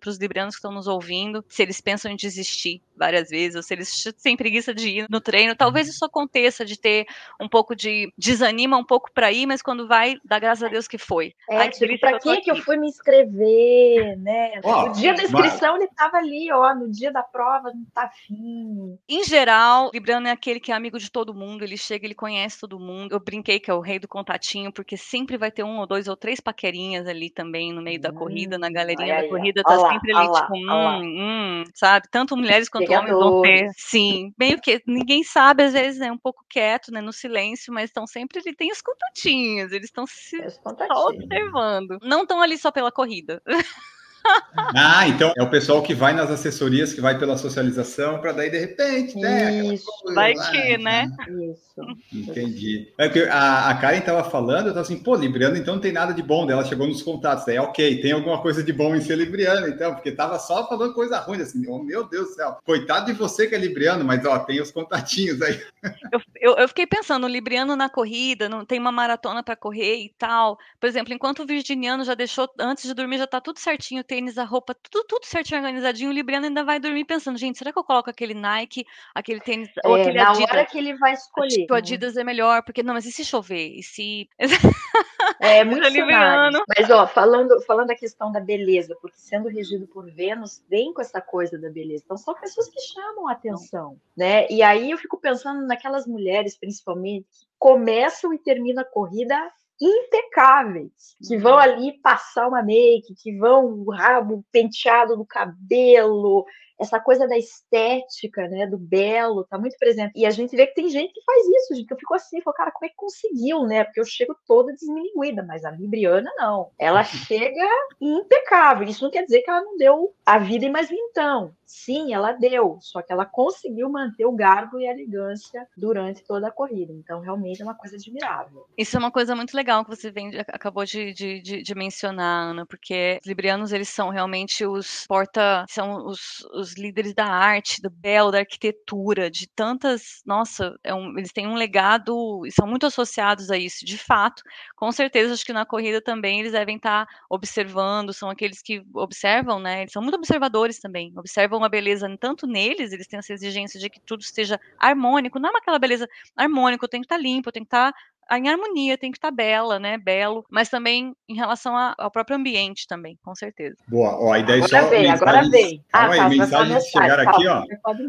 os librianos que estão nos ouvindo, se eles pensam em desistir várias vezes, ou se eles têm preguiça de ir no treino, talvez isso aconteça, de ter um pouco de desanima um pouco para ir, mas quando vai, dá graças a Deus que foi. É, Ai, tipo, para que, que eu fui me inscrever, né? Oh, no dia da inscrição mas... ele estava ali, ó, no dia da prova não tá afim. Em geral, Libriano é aquele que é amigo de todo mundo, ele chega, ele conhece todo mundo. Eu brinquei que é o rei do contatinho, porque sempre vai ter um ou dois ou três paquerinhas ali também no meio da corrida, na hum, galerinha da corrida, tá sempre ali, olá, tipo, hum, hum, sabe? Tanto mulheres quanto homens vão ter. Sim, meio que ninguém sabe, às vezes, né? Um pouco quieto, né? No silêncio, mas estão sempre ali, tem os contatinhos, eles estão se observando. Não estão ali só pela corrida. <laughs> Ah, então é o pessoal que vai nas assessorias, que vai pela socialização, para daí de repente, né? Isso, vai lá, que, né? Isso. Entendi. É que a, a Karen estava falando, eu estava assim, pô, Libriano, então não tem nada de bom dela, chegou nos contatos. Daí, ok, tem alguma coisa de bom em ser Libriano, então, porque tava só falando coisa ruim, assim, oh, meu Deus do céu, coitado de você que é Libriano, mas ó, tem os contatinhos aí. Eu, eu, eu fiquei pensando, Libriano na corrida, não tem uma maratona para correr e tal. Por exemplo, enquanto o Virginiano já deixou, antes de dormir, já tá tudo certinho, tênis, a roupa, tudo, tudo certinho, organizadinho, o Libriano ainda vai dormir pensando, gente, será que eu coloco aquele Nike, aquele tênis, é, ou aquele na Adidas? hora que ele vai escolher. Tipo, Adidas é melhor, porque não, mas e se chover? E se. É <laughs> muito Libriano. Mas, ó, falando, falando da questão da beleza, porque sendo regido por Vênus, vem com essa coisa da beleza. Então, são pessoas que chamam a atenção, né? E aí eu fico pensando naquelas mulheres, principalmente, que começam e terminam a corrida impecáveis, que vão uhum. ali passar uma make, que vão o rabo penteado no cabelo, essa coisa da estética, né, do belo, tá muito presente. E a gente vê que tem gente que faz isso, gente, que eu fico assim, falo, cara, como é que conseguiu, né? Porque eu chego toda desmilinguida, mas a Libriana não. Ela chega impecável. Isso não quer dizer que ela não deu a vida em mais vintão. Sim, ela deu, só que ela conseguiu manter o garbo e a elegância durante toda a corrida. Então, realmente é uma coisa admirável. Isso é uma coisa muito legal que você vem, acabou de, de, de, de mencionar, Ana, porque os librianos, eles são realmente os porta, são os, os os líderes da arte, do belo, da arquitetura, de tantas, nossa, é um, eles têm um legado e são muito associados a isso, de fato. Com certeza, acho que na corrida também eles devem estar observando, são aqueles que observam, né? Eles são muito observadores também, observam a beleza tanto neles, eles têm essa exigência de que tudo esteja harmônico, não é aquela beleza harmônico, tem que estar limpo, tem que estar em harmonia, tem que estar bela, né? Belo, mas também em relação ao próprio ambiente também, com certeza. Boa, ó, a ideia agora só. Vem, agora vem. Ah, tá, mensagens chegaram aqui, ó.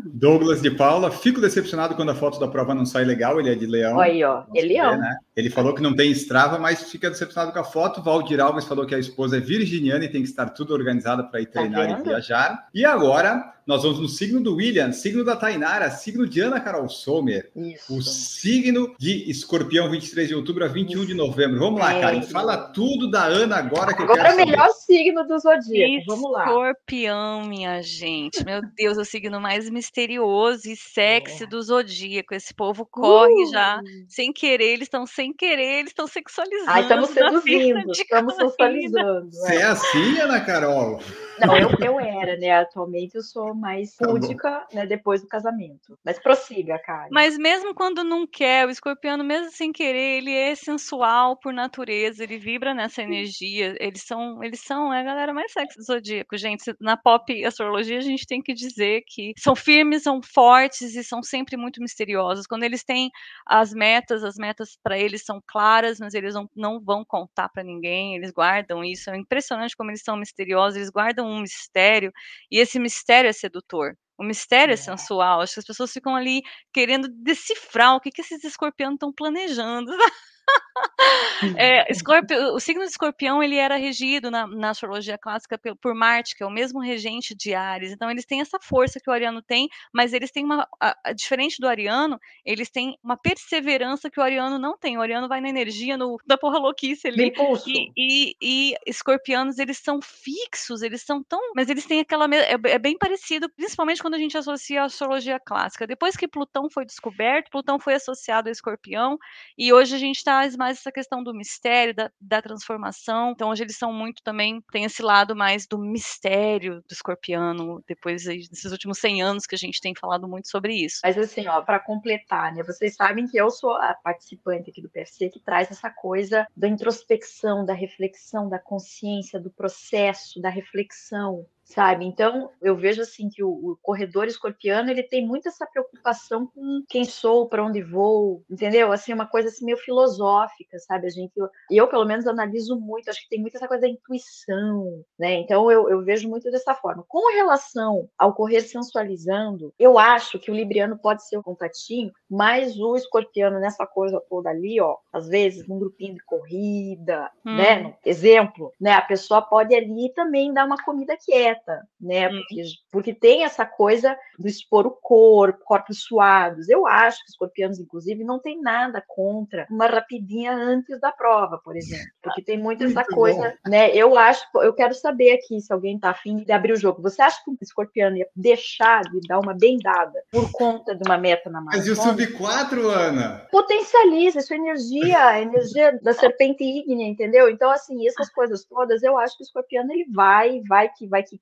Douglas de Paula, fico decepcionado quando a foto da prova não sai legal, ele é de leão. Aí, ó, é leão. né? Ele falou que não tem estrava, mas fica decepcionado com a foto. Valdir Alves falou que a esposa é virginiana e tem que estar tudo organizado para ir tá treinar tá e viajar. E agora, nós vamos no signo do William, signo da Tainara, signo de Ana Carol Sommer, Isso. o signo de escorpião, 23 de outubro a 21 Isso. de novembro. Vamos lá, é. Karen, fala tudo da Ana agora que agora eu quero é o melhor signo do zodíaco, vamos lá. Escorpião, minha gente, meu Deus, é o signo mais misterioso e sexy é. do zodíaco. Esse povo corre uh. já, sem querer, eles estão sem querer, eles estão sexualizando. Ai, estamos seduzindo, estamos sensualizando. Você é assim, Ana Carol? Não, eu, <laughs> eu era, né? Atualmente eu sou mais púdica, tá né? Depois do casamento. Mas prossiga, cara. Mas mesmo quando não quer, o escorpiano, mesmo sem querer, ele é sensual por natureza, ele vibra nessa energia. Eles são, eles são é a galera mais sexy do zodíaco, gente. Na pop astrologia, a gente tem que dizer que são firmes, são fortes e são sempre muito misteriosos. Quando eles têm as metas, as metas para eles são claras, mas eles não, não vão contar para ninguém, eles guardam isso. É impressionante como eles são misteriosos, eles guardam um mistério, e esse mistério é sedutor. O mistério é, é sensual. Acho que as pessoas ficam ali querendo decifrar o que, que esses escorpiões estão planejando. <laughs> é, escorpio, o signo de escorpião ele era regido na, na, astrologia clássica por Marte, que é o mesmo regente de Ares. Então eles têm essa força que o ariano tem, mas eles têm uma. A, a, diferente do ariano, eles têm uma perseverança que o ariano não tem. O ariano vai na energia no, da porra louquice ali. E, e, e, escorpianos, eles são fixos, eles são tão. Mas eles têm aquela. É, é bem parecido, principalmente quando a gente associa a astrologia clássica. Depois que Plutão foi descoberto, Plutão foi associado a escorpião, e hoje a gente está traz mais essa questão do mistério, da, da transformação. Então, hoje eles são muito também, tem esse lado mais do mistério do escorpiano, depois desses últimos 100 anos que a gente tem falado muito sobre isso. Mas assim, ó, para completar, né, vocês sabem que eu sou a participante aqui do PFC que traz essa coisa da introspecção, da reflexão, da consciência, do processo, da reflexão, sabe? Então, eu vejo assim que o, o, corredor escorpiano, ele tem muito essa preocupação com quem sou, para onde vou, entendeu? Assim, uma coisa assim meio filosófica, sabe? A gente, eu, eu pelo menos analiso muito, acho que tem muito essa coisa da intuição, né? Então, eu, eu vejo muito dessa forma. Com relação ao correr sensualizando, eu acho que o libriano pode ser o contatinho, mas o escorpiano nessa coisa toda ali, ó, às vezes num grupinho de corrida, hum. né? Exemplo, né? A pessoa pode ali também dar uma comida quieta, né? Uhum. Porque, porque tem essa coisa do expor o corpo, corpos suados. Eu acho que os escorpianos, inclusive, não tem nada contra uma rapidinha antes da prova, por exemplo. Porque tem muito essa muito coisa, bom. né? Eu acho, eu quero saber aqui se alguém está afim de abrir o jogo. Você acha que o escorpiano ia deixar de dar uma bendada por conta de uma meta na Mas e o sub-4, Ana? Potencializa, isso é energia, a energia da serpente ígnea, entendeu? Então, assim, essas coisas todas, eu acho que o escorpiano ele vai, vai que vai que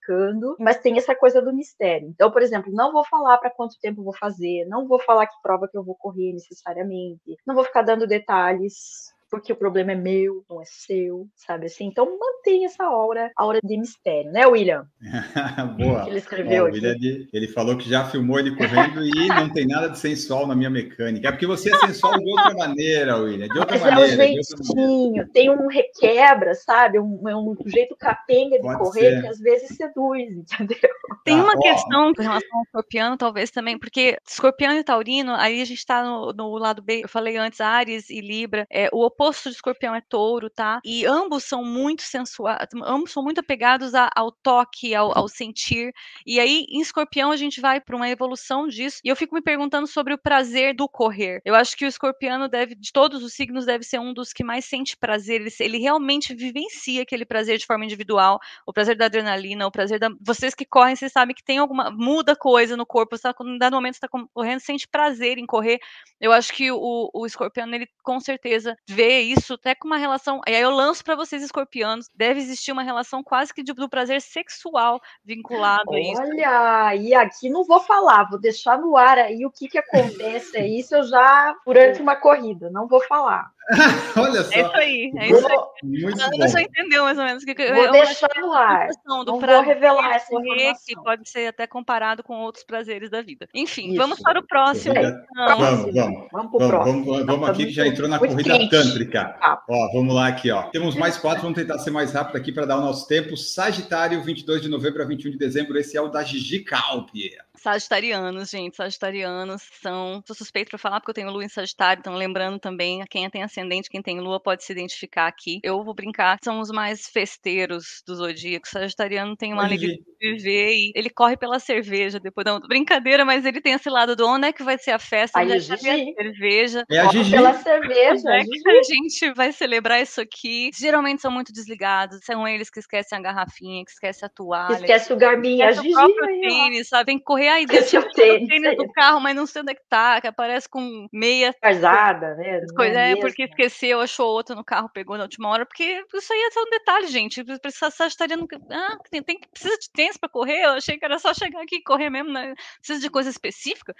mas tem essa coisa do mistério. Então, por exemplo, não vou falar para quanto tempo vou fazer, não vou falar que prova que eu vou correr necessariamente, não vou ficar dando detalhes porque o problema é meu, não é seu, sabe assim? Então mantém essa aura, aura de mistério, né, William? <laughs> Boa. Que ele escreveu Ó, William, ele falou que já filmou ele correndo e não tem nada de sensual na minha mecânica. É porque você é sensual de outra maneira, William, de outra Mas maneira. É um jeitinho, tem um requebra, sabe? Um, um jeito capenga de Pode correr ser. que às vezes seduz, <laughs> entendeu? Tem uma ah, questão com relação ao escorpião, talvez também, porque escorpião e taurino, aí a gente está no, no, lado B, eu falei antes, Ares e Libra, é, o oposto de escorpião é touro, tá? E ambos são muito sensuais, ambos são muito apegados a, ao toque, ao, ao, sentir. E aí, em escorpião, a gente vai para uma evolução disso. E eu fico me perguntando sobre o prazer do correr. Eu acho que o escorpiano deve, de todos os signos, deve ser um dos que mais sente prazer. Ele, ele realmente vivencia aquele prazer de forma individual, o prazer da adrenalina, o prazer da. Vocês que correm, vocês sabem que tem alguma. muda coisa no corpo. Você tá, em dado momento, você está correndo, sente prazer em correr. Eu acho que o, o escorpiano, ele com certeza vê vê isso até com uma relação. E aí eu lanço para vocês, escorpianos, deve existir uma relação quase que de, do prazer sexual vinculado a isso. Olha, e aqui não vou falar, vou deixar no ar aí o que, que acontece aí, isso eu já durante uma corrida, não vou falar. <laughs> Olha só. É isso aí, é isso aí. Muito A bom. Ana já entendeu mais ou menos o que, Vou eu deixar no ar. Não vou revelar essa correr, que informação. pode ser até comparado com outros prazeres da vida. Enfim, Isso. vamos para o próximo. Então. Vamos, vamos. Vamos pro Vamos, próximo. vamos, vamos aqui que já entrou na corrida quente. tântrica. Tá. Ó, vamos lá aqui, ó. Temos mais quatro, vamos tentar ser mais rápido aqui para dar o nosso tempo. Sagitário, 22 de novembro a 21 de dezembro. Esse é o da Gigi Calpi. Sagitarianos, gente, sagitarianos são. Sou suspeito para falar porque eu tenho lua em Sagitário, então lembrando também, a quem tem ascendente, quem tem lua pode se identificar aqui. Eu vou brincar, são os mais festeiros do zodíaco. Sagitariano tem uma Oi, alegria de viver e ele corre pela cerveja depois da brincadeira, mas ele tem esse lado do onde é que vai ser a festa, Aí, onde é que vai ter Gigi. a cerveja. É a Corre Gigi. pela cerveja, é que a gente vai celebrar isso aqui? Geralmente são muito desligados, são eles que esquecem a garrafinha, que esquecem a toalha. Esquece o Garmin, a esquece Gigi o próprio tênis, sabe? Tem que correr aí, Esquece deixa o tênis, tênis do é. carro, mas não sei onde é que tá, que aparece com meia Casada, né? Coisa. É, mesmo? porque esqueceu, achou outra no carro, pegou na última hora, porque isso aí é só um detalhe, gente. Precisa sagitariano. Ah, tem, tem, precisa de tênis pra correr? Eu achei que era só chegar aqui e correr mesmo, né? Precisa de coisa específica.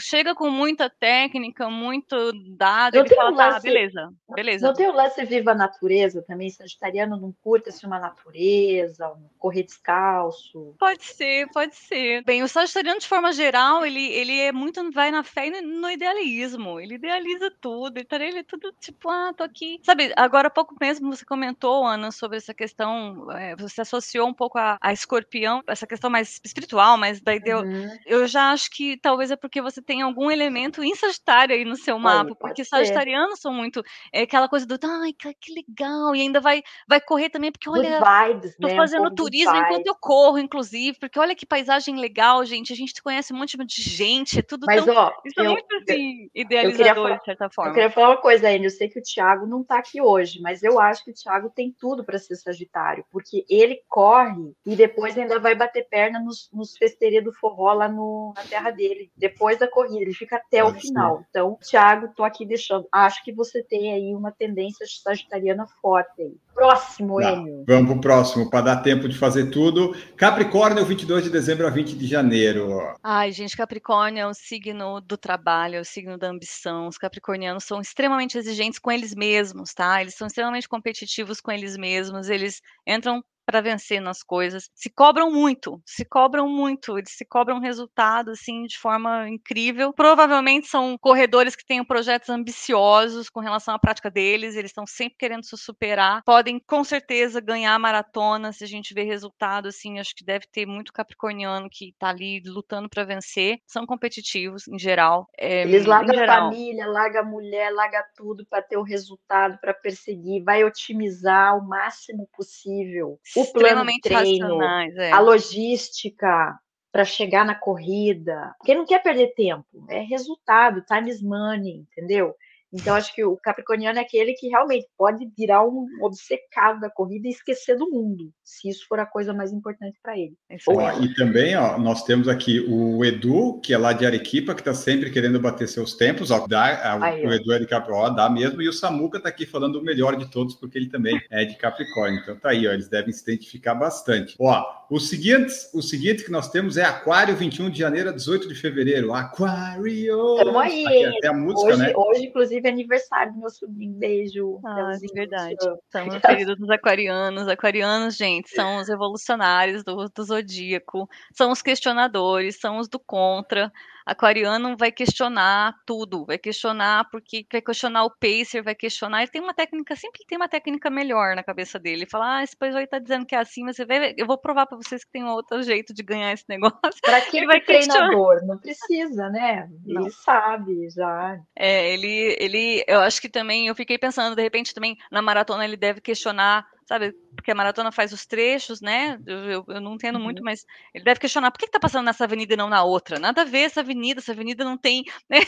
Chega com muita técnica, muito dado, Não ele fala, um tá, lance- beleza, beleza. Não tem o lance viva a natureza também? Sagitariano não curte assim, uma natureza, um correr descalço. Pode ser, pode ser. Bem, o sagitariano, de forma geral, ele, ele é muito, vai na fé e no idealismo. Ele idealiza tudo. Ele, tá- ele é tudo tipo, ah, tô aqui. Sabe, agora há pouco mesmo você comentou, Ana, sobre essa questão, é, você associou um pouco a, a escorpião, essa questão mais espiritual, mais da ideia. Uhum. Eu já acho que talvez é porque você tem algum elemento em Sagitário aí no seu mapa, porque sagitarianos são muito é aquela coisa do, ai, que, que legal, e ainda vai, vai correr também, porque olha, vibes, Tô né? Um fazendo good turismo enquanto eu corro, inclusive, porque olha que paisagem legal, gente. A gente conhece um monte de gente, é tudo Mas, tão. ó, Isso é eu, muito assim, queria idealizador, falar- de certa eu forma. queria falar uma coisa ainda. Eu sei que o Thiago não tá aqui hoje, mas eu acho que o Thiago tem tudo para ser Sagitário, porque ele corre e depois ainda vai bater perna nos, nos festeiros do forró lá no, na terra dele, depois da corrida. Ele fica até o final. Então, Thiago, tô aqui deixando. Acho que você tem aí uma tendência sagitariana forte aí. Próximo, Tá. Enio. Vamos pro próximo, para dar tempo de fazer tudo. Capricórnio, 22 de dezembro a 20 de janeiro. Ai, gente, Capricórnio é o signo do trabalho, é o signo da ambição. Os capricornianos são extremamente exigentes com eles mesmos, tá? Eles são extremamente competitivos com eles mesmos, eles entram para vencer nas coisas, se cobram muito, se cobram muito, eles se cobram resultado assim de forma incrível. Provavelmente são corredores que têm projetos ambiciosos com relação à prática deles, eles estão sempre querendo se superar. Podem com certeza ganhar maratona se a gente vê resultado assim, acho que deve ter muito capricorniano que tá ali lutando para vencer. São competitivos em geral. é, Eles largam a família, larga a mulher, larga tudo para ter o resultado, para perseguir, vai otimizar o máximo possível o plano de treino, racionais, é. a logística para chegar na corrida, porque não quer perder tempo, é resultado, time is money, entendeu? Então acho que o capricorniano é aquele que realmente pode virar um obcecado da corrida e esquecer do mundo, se isso for a coisa mais importante para ele. Isso Ó, e também, ó, nós temos aqui o Edu, que é lá de Arequipa, que está sempre querendo bater seus tempos. Ó, dá, Aí, o. Edu é de Capricórnio, dá mesmo. E o Samuca está aqui falando o melhor de todos, porque ele também é de Capricórnio. Então tá aí, ó, eles devem se identificar bastante. Ó, o seguinte, o seguinte que nós temos é Aquário, 21 de janeiro a 18 de fevereiro. Aquário! Tamo aí, Aqui, hein? até a música, Hoje, né? hoje, inclusive, é aniversário do meu sobrinho. Beijo. Ah, é verdade. te amo. Estamos no período dos aquarianos. Aquarianos, gente, são os revolucionários do, do zodíaco, são os questionadores, são os do contra. Aquariano vai questionar tudo, vai questionar porque vai questionar o pacer, vai questionar. Ele tem uma técnica, sempre tem uma técnica melhor na cabeça dele. Fala, ah, esse vai estar dizendo que é assim, mas você eu vou provar para vocês que tem outro jeito de ganhar esse negócio. Para <laughs> que Ele vai treinador? Não precisa, né? <laughs> Não. Ele sabe já. É, ele, ele, eu acho que também, eu fiquei pensando, de repente também na maratona ele deve questionar, sabe, porque a maratona faz os trechos, né? Eu, eu, eu não entendo muito, mas ele deve questionar por que, que tá passando nessa avenida e não na outra? Nada a ver essa avenida, essa avenida não tem. né?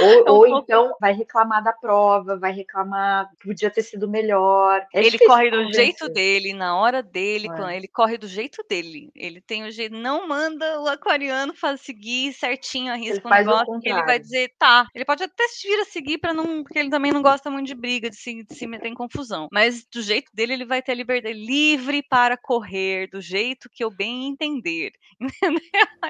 Ou, é um ou pouco... então vai reclamar da prova, vai reclamar que podia ter sido melhor. É ele corre do jeito dele, na hora dele, é. ele corre do jeito dele. Ele tem o jeito, não manda o aquariano fazer, seguir certinho a risco ele negócio, que ele vai dizer, tá. Ele pode até vir a seguir para não, porque ele também não gosta muito de briga, de se, de se meter em confusão. Mas do jeito dele, ele vai ter a liberdade livre para correr, do jeito que eu bem entender. <laughs> Entendeu?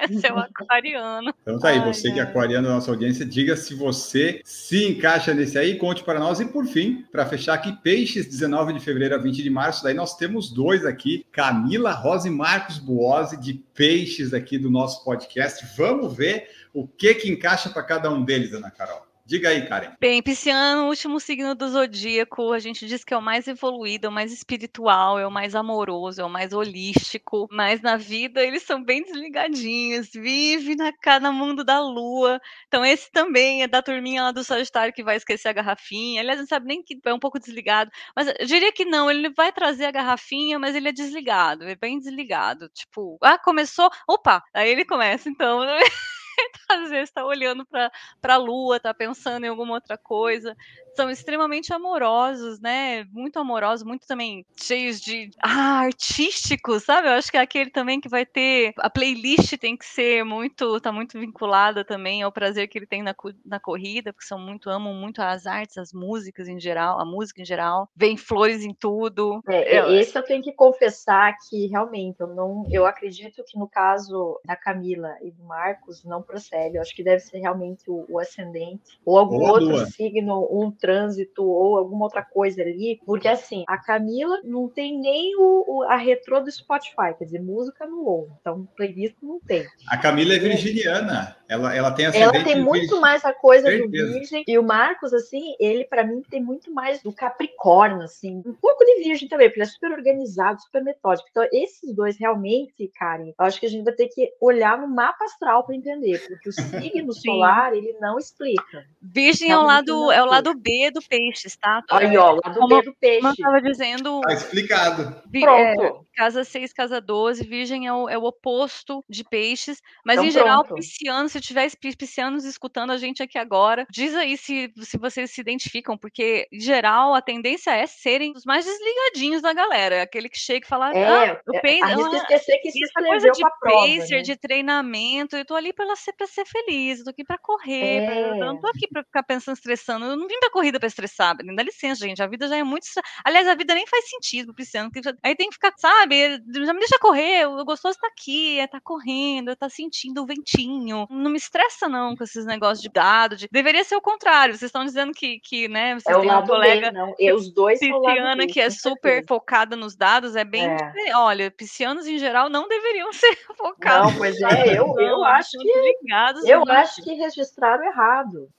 Esse é o <laughs> aquariano. Então tá aí, Ai, você que é aquariano nossa audiência, diga se você se encaixa nesse aí, conte para nós. E por fim, para fechar aqui, Peixes, 19 de fevereiro a 20 de março, daí nós temos dois aqui, Camila Rosa e Marcos Buozzi, de Peixes aqui do nosso podcast. Vamos ver o que que encaixa para cada um deles, Ana Carol. Diga aí, Karen. Bem, Pisciano, último signo do zodíaco, a gente diz que é o mais evoluído, é o mais espiritual, é o mais amoroso, é o mais holístico, mas na vida eles são bem desligadinhos, vive na, no mundo da lua. Então, esse também é da turminha lá do Sagitário que vai esquecer a garrafinha. Aliás, não sabe nem que é um pouco desligado, mas eu diria que não, ele vai trazer a garrafinha, mas ele é desligado, é bem desligado. Tipo, ah, começou, opa, aí ele começa, então. <laughs> <laughs> às vezes está olhando para a lua, está pensando em alguma outra coisa são extremamente amorosos, né? Muito amorosos, muito também cheios de ah, artísticos, sabe? Eu acho que é aquele também que vai ter a playlist tem que ser muito, tá muito vinculada também ao prazer que ele tem na, na corrida, porque são muito amam muito as artes, as músicas em geral, a música em geral, vem flores em tudo. É, eu... esse eu tenho que confessar que realmente eu não, eu acredito que no caso da Camila e do Marcos não procede. Eu acho que deve ser realmente o, o ascendente ou algum ou outro lua. signo, um trânsito ou alguma outra coisa ali, porque assim, a Camila não tem nem o, o a retrô do Spotify, quer dizer, música no ouve, então playlist não tem. A Camila é virginiana, ela, ela tem Ela tem muito mais a coisa Certeza. do virgem, e o Marcos, assim, ele para mim tem muito mais do Capricórnio, assim, um pouco de virgem também, porque ele é super organizado, super metódico. Então, esses dois realmente, Karen, eu acho que a gente vai ter que olhar no mapa astral para entender, porque o <laughs> signo solar, ele não explica. Virgem é o lado, é o lado B do peixes, tá? Aí, ó, lado Como, B do peixe. Estava dizendo. Tá explicado. Pronto. É, casa 6, casa 12, virgem é o, é o oposto de peixes, mas então, em geral, pronto. pisciano, se tiver piscianos escutando a gente aqui agora, diz aí se, se vocês se identificam, porque em geral a tendência é serem os mais desligadinhos da galera, aquele que chega e fala, é, ah, eu penso, ah, esquecer que se essa coisa de pacer, né? de treinamento, eu tô ali para ser, pra ser feliz, eu tô aqui para correr, é. pra, eu não tô aqui para ficar pensando, estressando, eu não vim pra corrida para estressar, dá licença, gente, a vida já é muito, aliás, a vida nem faz sentido pro pisciano, aí tem que ficar, sabe? Já me deixa correr, o gostoso tá aqui, é tá correndo, tá sentindo o ventinho. Não me estressa, não, com esses negócios de dado. De... Deveria ser o contrário. Vocês estão dizendo que, que né, vocês é têm uma colega B, não. E os dois pisciana que é super focada nos dados, é bem. É. Olha, piscianos em geral não deveriam <laughs> ser focados. Não, pois é, eu, eu acho que. Eu acho que registraram errado.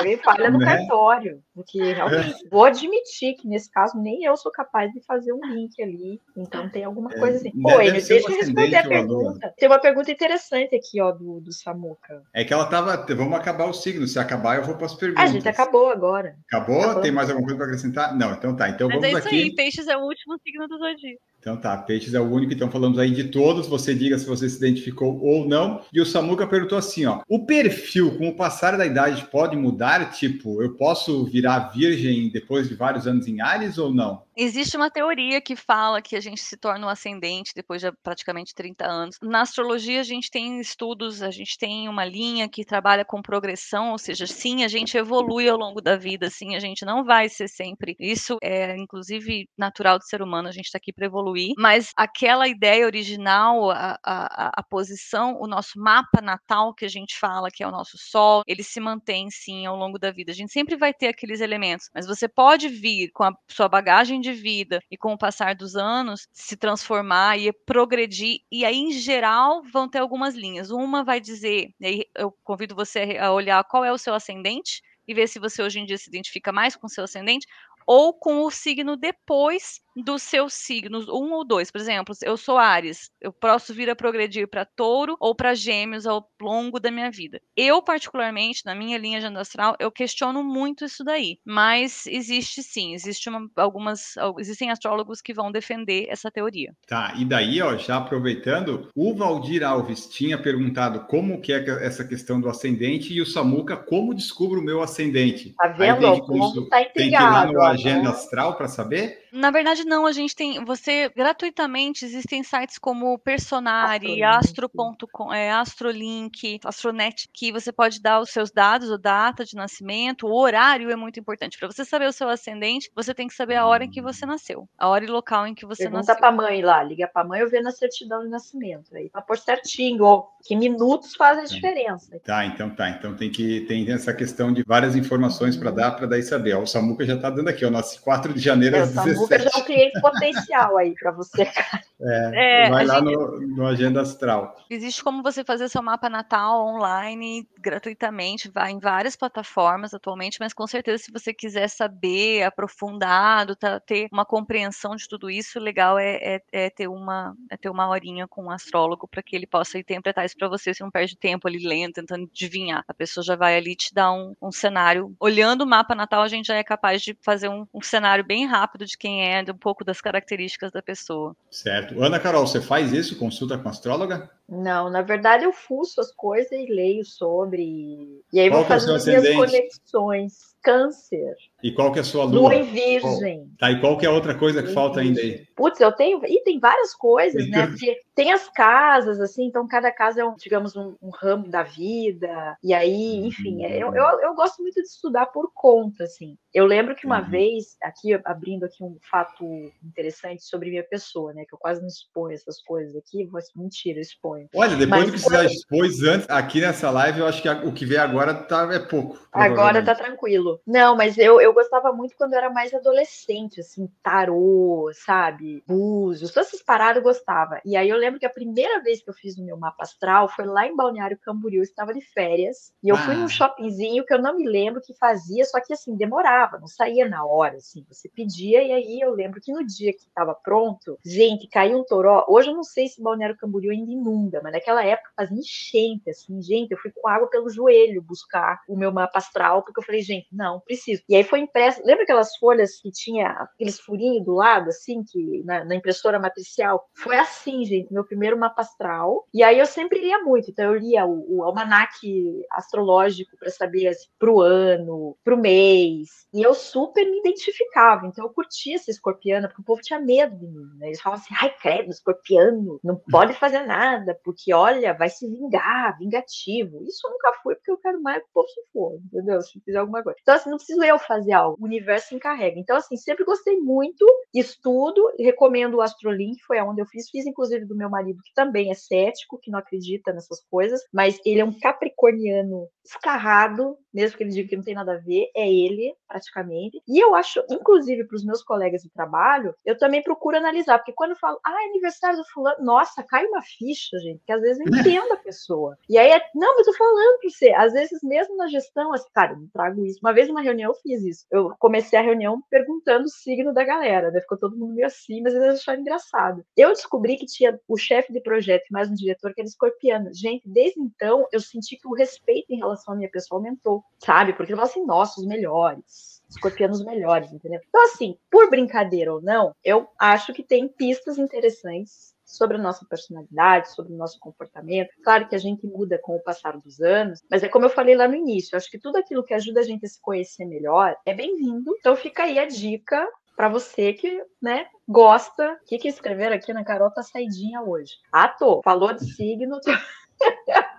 Foi <laughs> falha no né? cartório. Porque realmente, vou admitir que nesse caso nem eu sou capaz de fazer um link ali. Então, então tem alguma é, coisa assim. Pô, ele, deixa eu responder a pergunta. Tem uma pergunta interessante aqui, ó, do, do Samuca. É que ela tava. Vamos acabar o signo. Se acabar, eu vou para as perguntas. A gente acabou agora. Acabou? acabou. Tem mais alguma coisa para acrescentar? Não, então tá. Então Mas vamos é isso aqui. aí, peixes é o último signo do zodíaco. Então tá, peixes é o único, então falamos aí de todos, você diga se você se identificou ou não. E o Samuca perguntou assim, ó, o perfil com o passar da idade pode mudar? Tipo, eu posso virar virgem depois de vários anos em Ares ou não? Existe uma teoria que fala que a gente se torna um ascendente depois de praticamente 30 anos. Na astrologia, a gente tem estudos, a gente tem uma linha que trabalha com progressão, ou seja, sim, a gente evolui ao longo da vida, sim, a gente não vai ser sempre. Isso é, inclusive, natural do ser humano, a gente está aqui para evoluir, mas aquela ideia original, a, a, a posição, o nosso mapa natal que a gente fala, que é o nosso sol, ele se mantém, sim, ao longo da vida. A gente sempre vai ter aqueles elementos, mas você pode vir com a sua bagagem de vida e com o passar dos anos se transformar e progredir. E aí, em geral, vão ter algumas linhas. Uma vai dizer, e aí eu convido você a olhar qual é o seu ascendente e ver se você hoje em dia se identifica mais com seu ascendente ou com o signo depois dos seus signos, um ou dois. Por exemplo, eu sou Ares, eu posso vir a progredir para Touro ou para Gêmeos ao longo da minha vida. Eu, particularmente, na minha linha de astral, eu questiono muito isso daí. Mas existe sim, existe uma, algumas, existem astrólogos que vão defender essa teoria. Tá, e daí, ó, já aproveitando, o Valdir Alves tinha perguntado como que é essa questão do ascendente e o Samuca, como descubro o meu ascendente? Tá vendo? Aí tem, que, tá tem que ir lá no Agenda Astral para saber? Na verdade, não, a gente tem. Você gratuitamente existem sites como Personari, Astro.com, é, Astrolink, Astronet, que você pode dar os seus dados, a data de nascimento, o horário é muito importante. Para você saber o seu ascendente, você tem que saber a hora em que você nasceu, a hora e local em que você Pergunta nasceu. Pergunta para mãe lá, liga para mãe eu ver na certidão de nascimento, aí para pôr certinho, ó, que minutos fazem a diferença. Tá, então tá. Então tem que tem essa questão de várias informações para dar para daí saber. Ó, o Samuca já está dando aqui, eu nasci 4 de janeiro às 17 Lucas já é um cliente potencial aí para você. É, é, vai lá gente... no, no, Agenda Astral. Existe como você fazer seu mapa natal online gratuitamente, vai em várias plataformas atualmente, mas com certeza se você quiser saber aprofundado, tá, ter uma compreensão de tudo isso, legal é, é, é ter uma é ter uma horinha com um astrólogo para que ele possa interpretar isso para você, você não perde tempo ali lendo, tentando adivinhar. A pessoa já vai ali te dar um, um cenário. Olhando o mapa natal, a gente já é capaz de fazer um, um cenário bem rápido de quem é, de um pouco das características da pessoa. Certo. Ana Carol, você faz isso? Consulta com astróloga? Não, na verdade eu fuço as coisas e leio sobre. E aí Qual vou é fazendo as minhas conexões câncer. E qual que é a sua lua? Lua em virgem. Tá, e qual que é a outra coisa que falta ainda aí? Putz, eu tenho... E tem várias coisas, né? Porque tem as casas, assim, então cada casa é, um, digamos, um, um ramo da vida. E aí, enfim, é, eu, eu, eu, gosto muito de estudar por conta, assim. Eu lembro que uma uhum. vez, aqui, abrindo aqui um fato interessante sobre minha pessoa, né? Que eu quase não exponho essas coisas aqui, mas mentira, eu exponho. Olha, depois mas, do que você já expôs antes, aqui nessa live, eu acho que o que vem agora tá, é pouco. Agora tá tranquilo. Não, mas eu, eu gostava muito quando eu era mais adolescente, assim, tarô, sabe? Búzios, todas essas paradas eu gostava. E aí eu lembro que a primeira vez que eu fiz o meu mapa astral foi lá em Balneário Camboriú, eu estava de férias, e eu ah. fui num shoppingzinho que eu não me lembro que fazia, só que assim, demorava, não saía na hora, assim, você pedia, e aí eu lembro que no dia que estava pronto, gente, caiu um toró. Hoje eu não sei se Balneário Camboriú ainda inunda, mas naquela época fazia enchente, assim, gente, eu fui com água pelo joelho buscar o meu mapa astral, porque eu falei, gente, não não, preciso. E aí foi impresso, lembra aquelas folhas que tinha aqueles furinhos do lado, assim, que na, na, impressora matricial? Foi assim, gente, meu primeiro mapa astral. E aí eu sempre lia muito, então eu lia o, o almanaque astrológico para saber assim, pro ano, pro mês. E eu super me identificava, então eu curtia ser escorpiana, porque o povo tinha medo de mim, né? Eles falavam assim, ai, credo, escorpiano, não <laughs> pode fazer nada, porque olha, vai se vingar, vingativo. Isso eu nunca fui, porque eu quero mais que o povo se for, entendeu? Se fizer alguma coisa. Então, assim, não preciso eu fazer algo, o universo encarrega. Então, assim, sempre gostei muito, estudo, recomendo o Astrolink, foi aonde eu fiz, fiz inclusive do meu marido, que também é cético, que não acredita nessas coisas, mas ele é um capricorniano escarrado, mesmo que ele diga que não tem nada a ver, é ele, praticamente. E eu acho, inclusive, para os meus colegas de trabalho, eu também procuro analisar, porque quando eu falo, ah, é aniversário do fulano, nossa, cai uma ficha, gente, que às vezes eu entendo a pessoa. E aí, é, não, mas eu tô falando para você, às vezes mesmo na gestão, assim, cara, eu não trago isso. Uma vez numa reunião eu fiz isso. Eu comecei a reunião perguntando o signo da galera, né? Ficou todo mundo meio assim, mas eles acharam engraçado. Eu descobri que tinha o chefe de projeto e mais um diretor que era escorpiano. Gente, desde então eu senti que o respeito em relação à minha pessoa aumentou, sabe? Porque eu falo assim, nossa, os melhores escorpianos melhores, entendeu? Então, assim, por brincadeira ou não, eu acho que tem pistas interessantes sobre a nossa personalidade, sobre o nosso comportamento. Claro que a gente muda com o passar dos anos, mas é como eu falei lá no início, acho que tudo aquilo que ajuda a gente a se conhecer melhor é bem-vindo. Então fica aí a dica para você que, né, gosta. O que que escreveram aqui na Carol tá saidinha hoje? Ah, tô. Falou de signo. Tô... <laughs>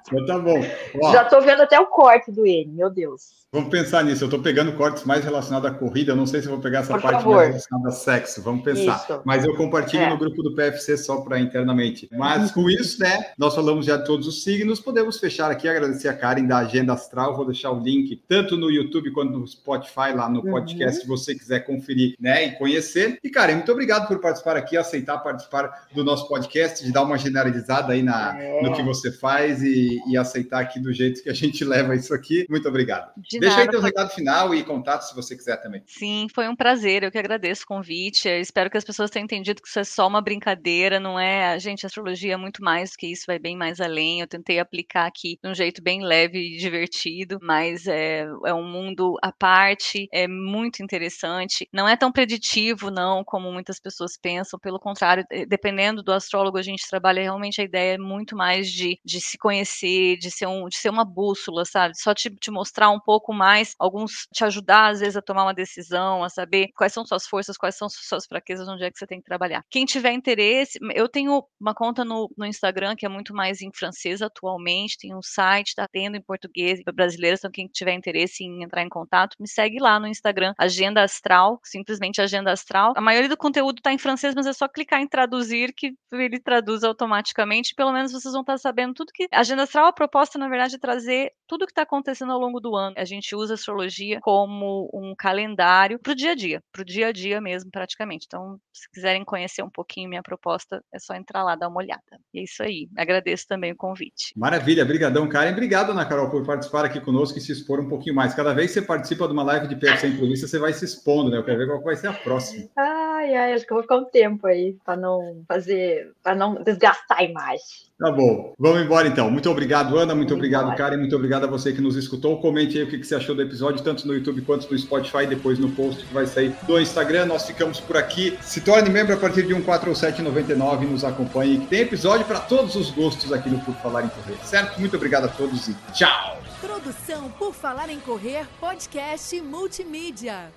Então tá bom. Ó, Já tô vendo até o corte do N, meu Deus. Vamos pensar nisso. Eu tô pegando cortes mais relacionados à corrida. Eu não sei se eu vou pegar essa Por parte favor. mais relacionada a sexo. Vamos pensar. Isso. Mas eu compartilho É. no grupo do PFC só para internamente. Mas com isso, né? Nós falamos já de todos os signos. Podemos fechar aqui. Agradecer a Karen da Agenda Astral. Vou deixar o link tanto no YouTube quanto no Spotify, lá no Uhum. podcast, se você quiser conferir, né? E conhecer. E, Karen, muito obrigado por participar aqui, aceitar participar do nosso podcast, de dar uma generalizada aí na, É. no que você faz faz e, e, aceitar aqui do jeito que a gente <laughs> leva isso aqui. Muito obrigado. De Deixa nada, aí teu foi... recado final e contato se você quiser também. Sim, foi um prazer. Eu que agradeço o convite. Eu espero que as pessoas tenham entendido que isso é só uma brincadeira, não é? A gente, a astrologia é muito mais do que isso, vai bem mais além. Eu tentei aplicar aqui de um jeito bem leve e divertido, mas é, é um mundo à parte, é muito interessante. Não é tão preditivo, não, como muitas pessoas pensam. Pelo contrário, dependendo do astrólogo, a gente trabalha realmente a ideia é muito mais de, de se conhecer, de ser, um, de ser uma bússola, sabe? Só te, te mostrar um pouco mais, alguns te ajudar, às vezes, a tomar uma decisão, a saber quais são suas forças, quais são suas fraquezas, onde é que você tem que trabalhar. Quem tiver interesse, eu tenho uma conta no, no Instagram que é muito mais em francês atualmente, tem um site, tá tendo em português para brasileiros, então quem tiver interesse em entrar em contato, me segue lá no Instagram, Agenda Astral, simplesmente Agenda Astral. A maioria do conteúdo está em francês, mas é só clicar em traduzir que ele traduz automaticamente. Pelo menos vocês vão estar tá sabendo tudo que. A Agenda Astral, a proposta, na verdade, é trazer tudo que está acontecendo ao longo do ano. A gente usa a astrologia como um calendário para o dia a dia, para o dia a dia mesmo, praticamente. Então, se quiserem conhecer um pouquinho minha proposta, é só entrar lá, dar uma olhada. E é isso aí. Agradeço também o convite. Maravilha, brigadão, Karen. Obrigado, Ana Carol, por participar aqui conosco e se expor um pouquinho mais. Cada vez que você participa de uma live de perto sem entrevista, você vai se expondo, né? Eu quero ver qual vai ser a próxima. Ai, ai, acho que eu vou ficar um tempo aí para não fazer, para não desgastar a imagem. Tá bom. Vamos embora então. Muito obrigado, Ana. Muito Vamos obrigado, embora. Karen. Muito obrigado a você que nos escutou. Comente aí o que você achou do episódio, tanto no YouTube quanto no Spotify, depois no post que vai sair do Instagram. Nós ficamos por aqui. Se torne membro a partir de 147,99 e nos acompanhe. Tem episódio para todos os gostos aqui no Por Falar em Correr, certo? Muito obrigado a todos e tchau! Produção Por Falar em Correr, podcast multimídia.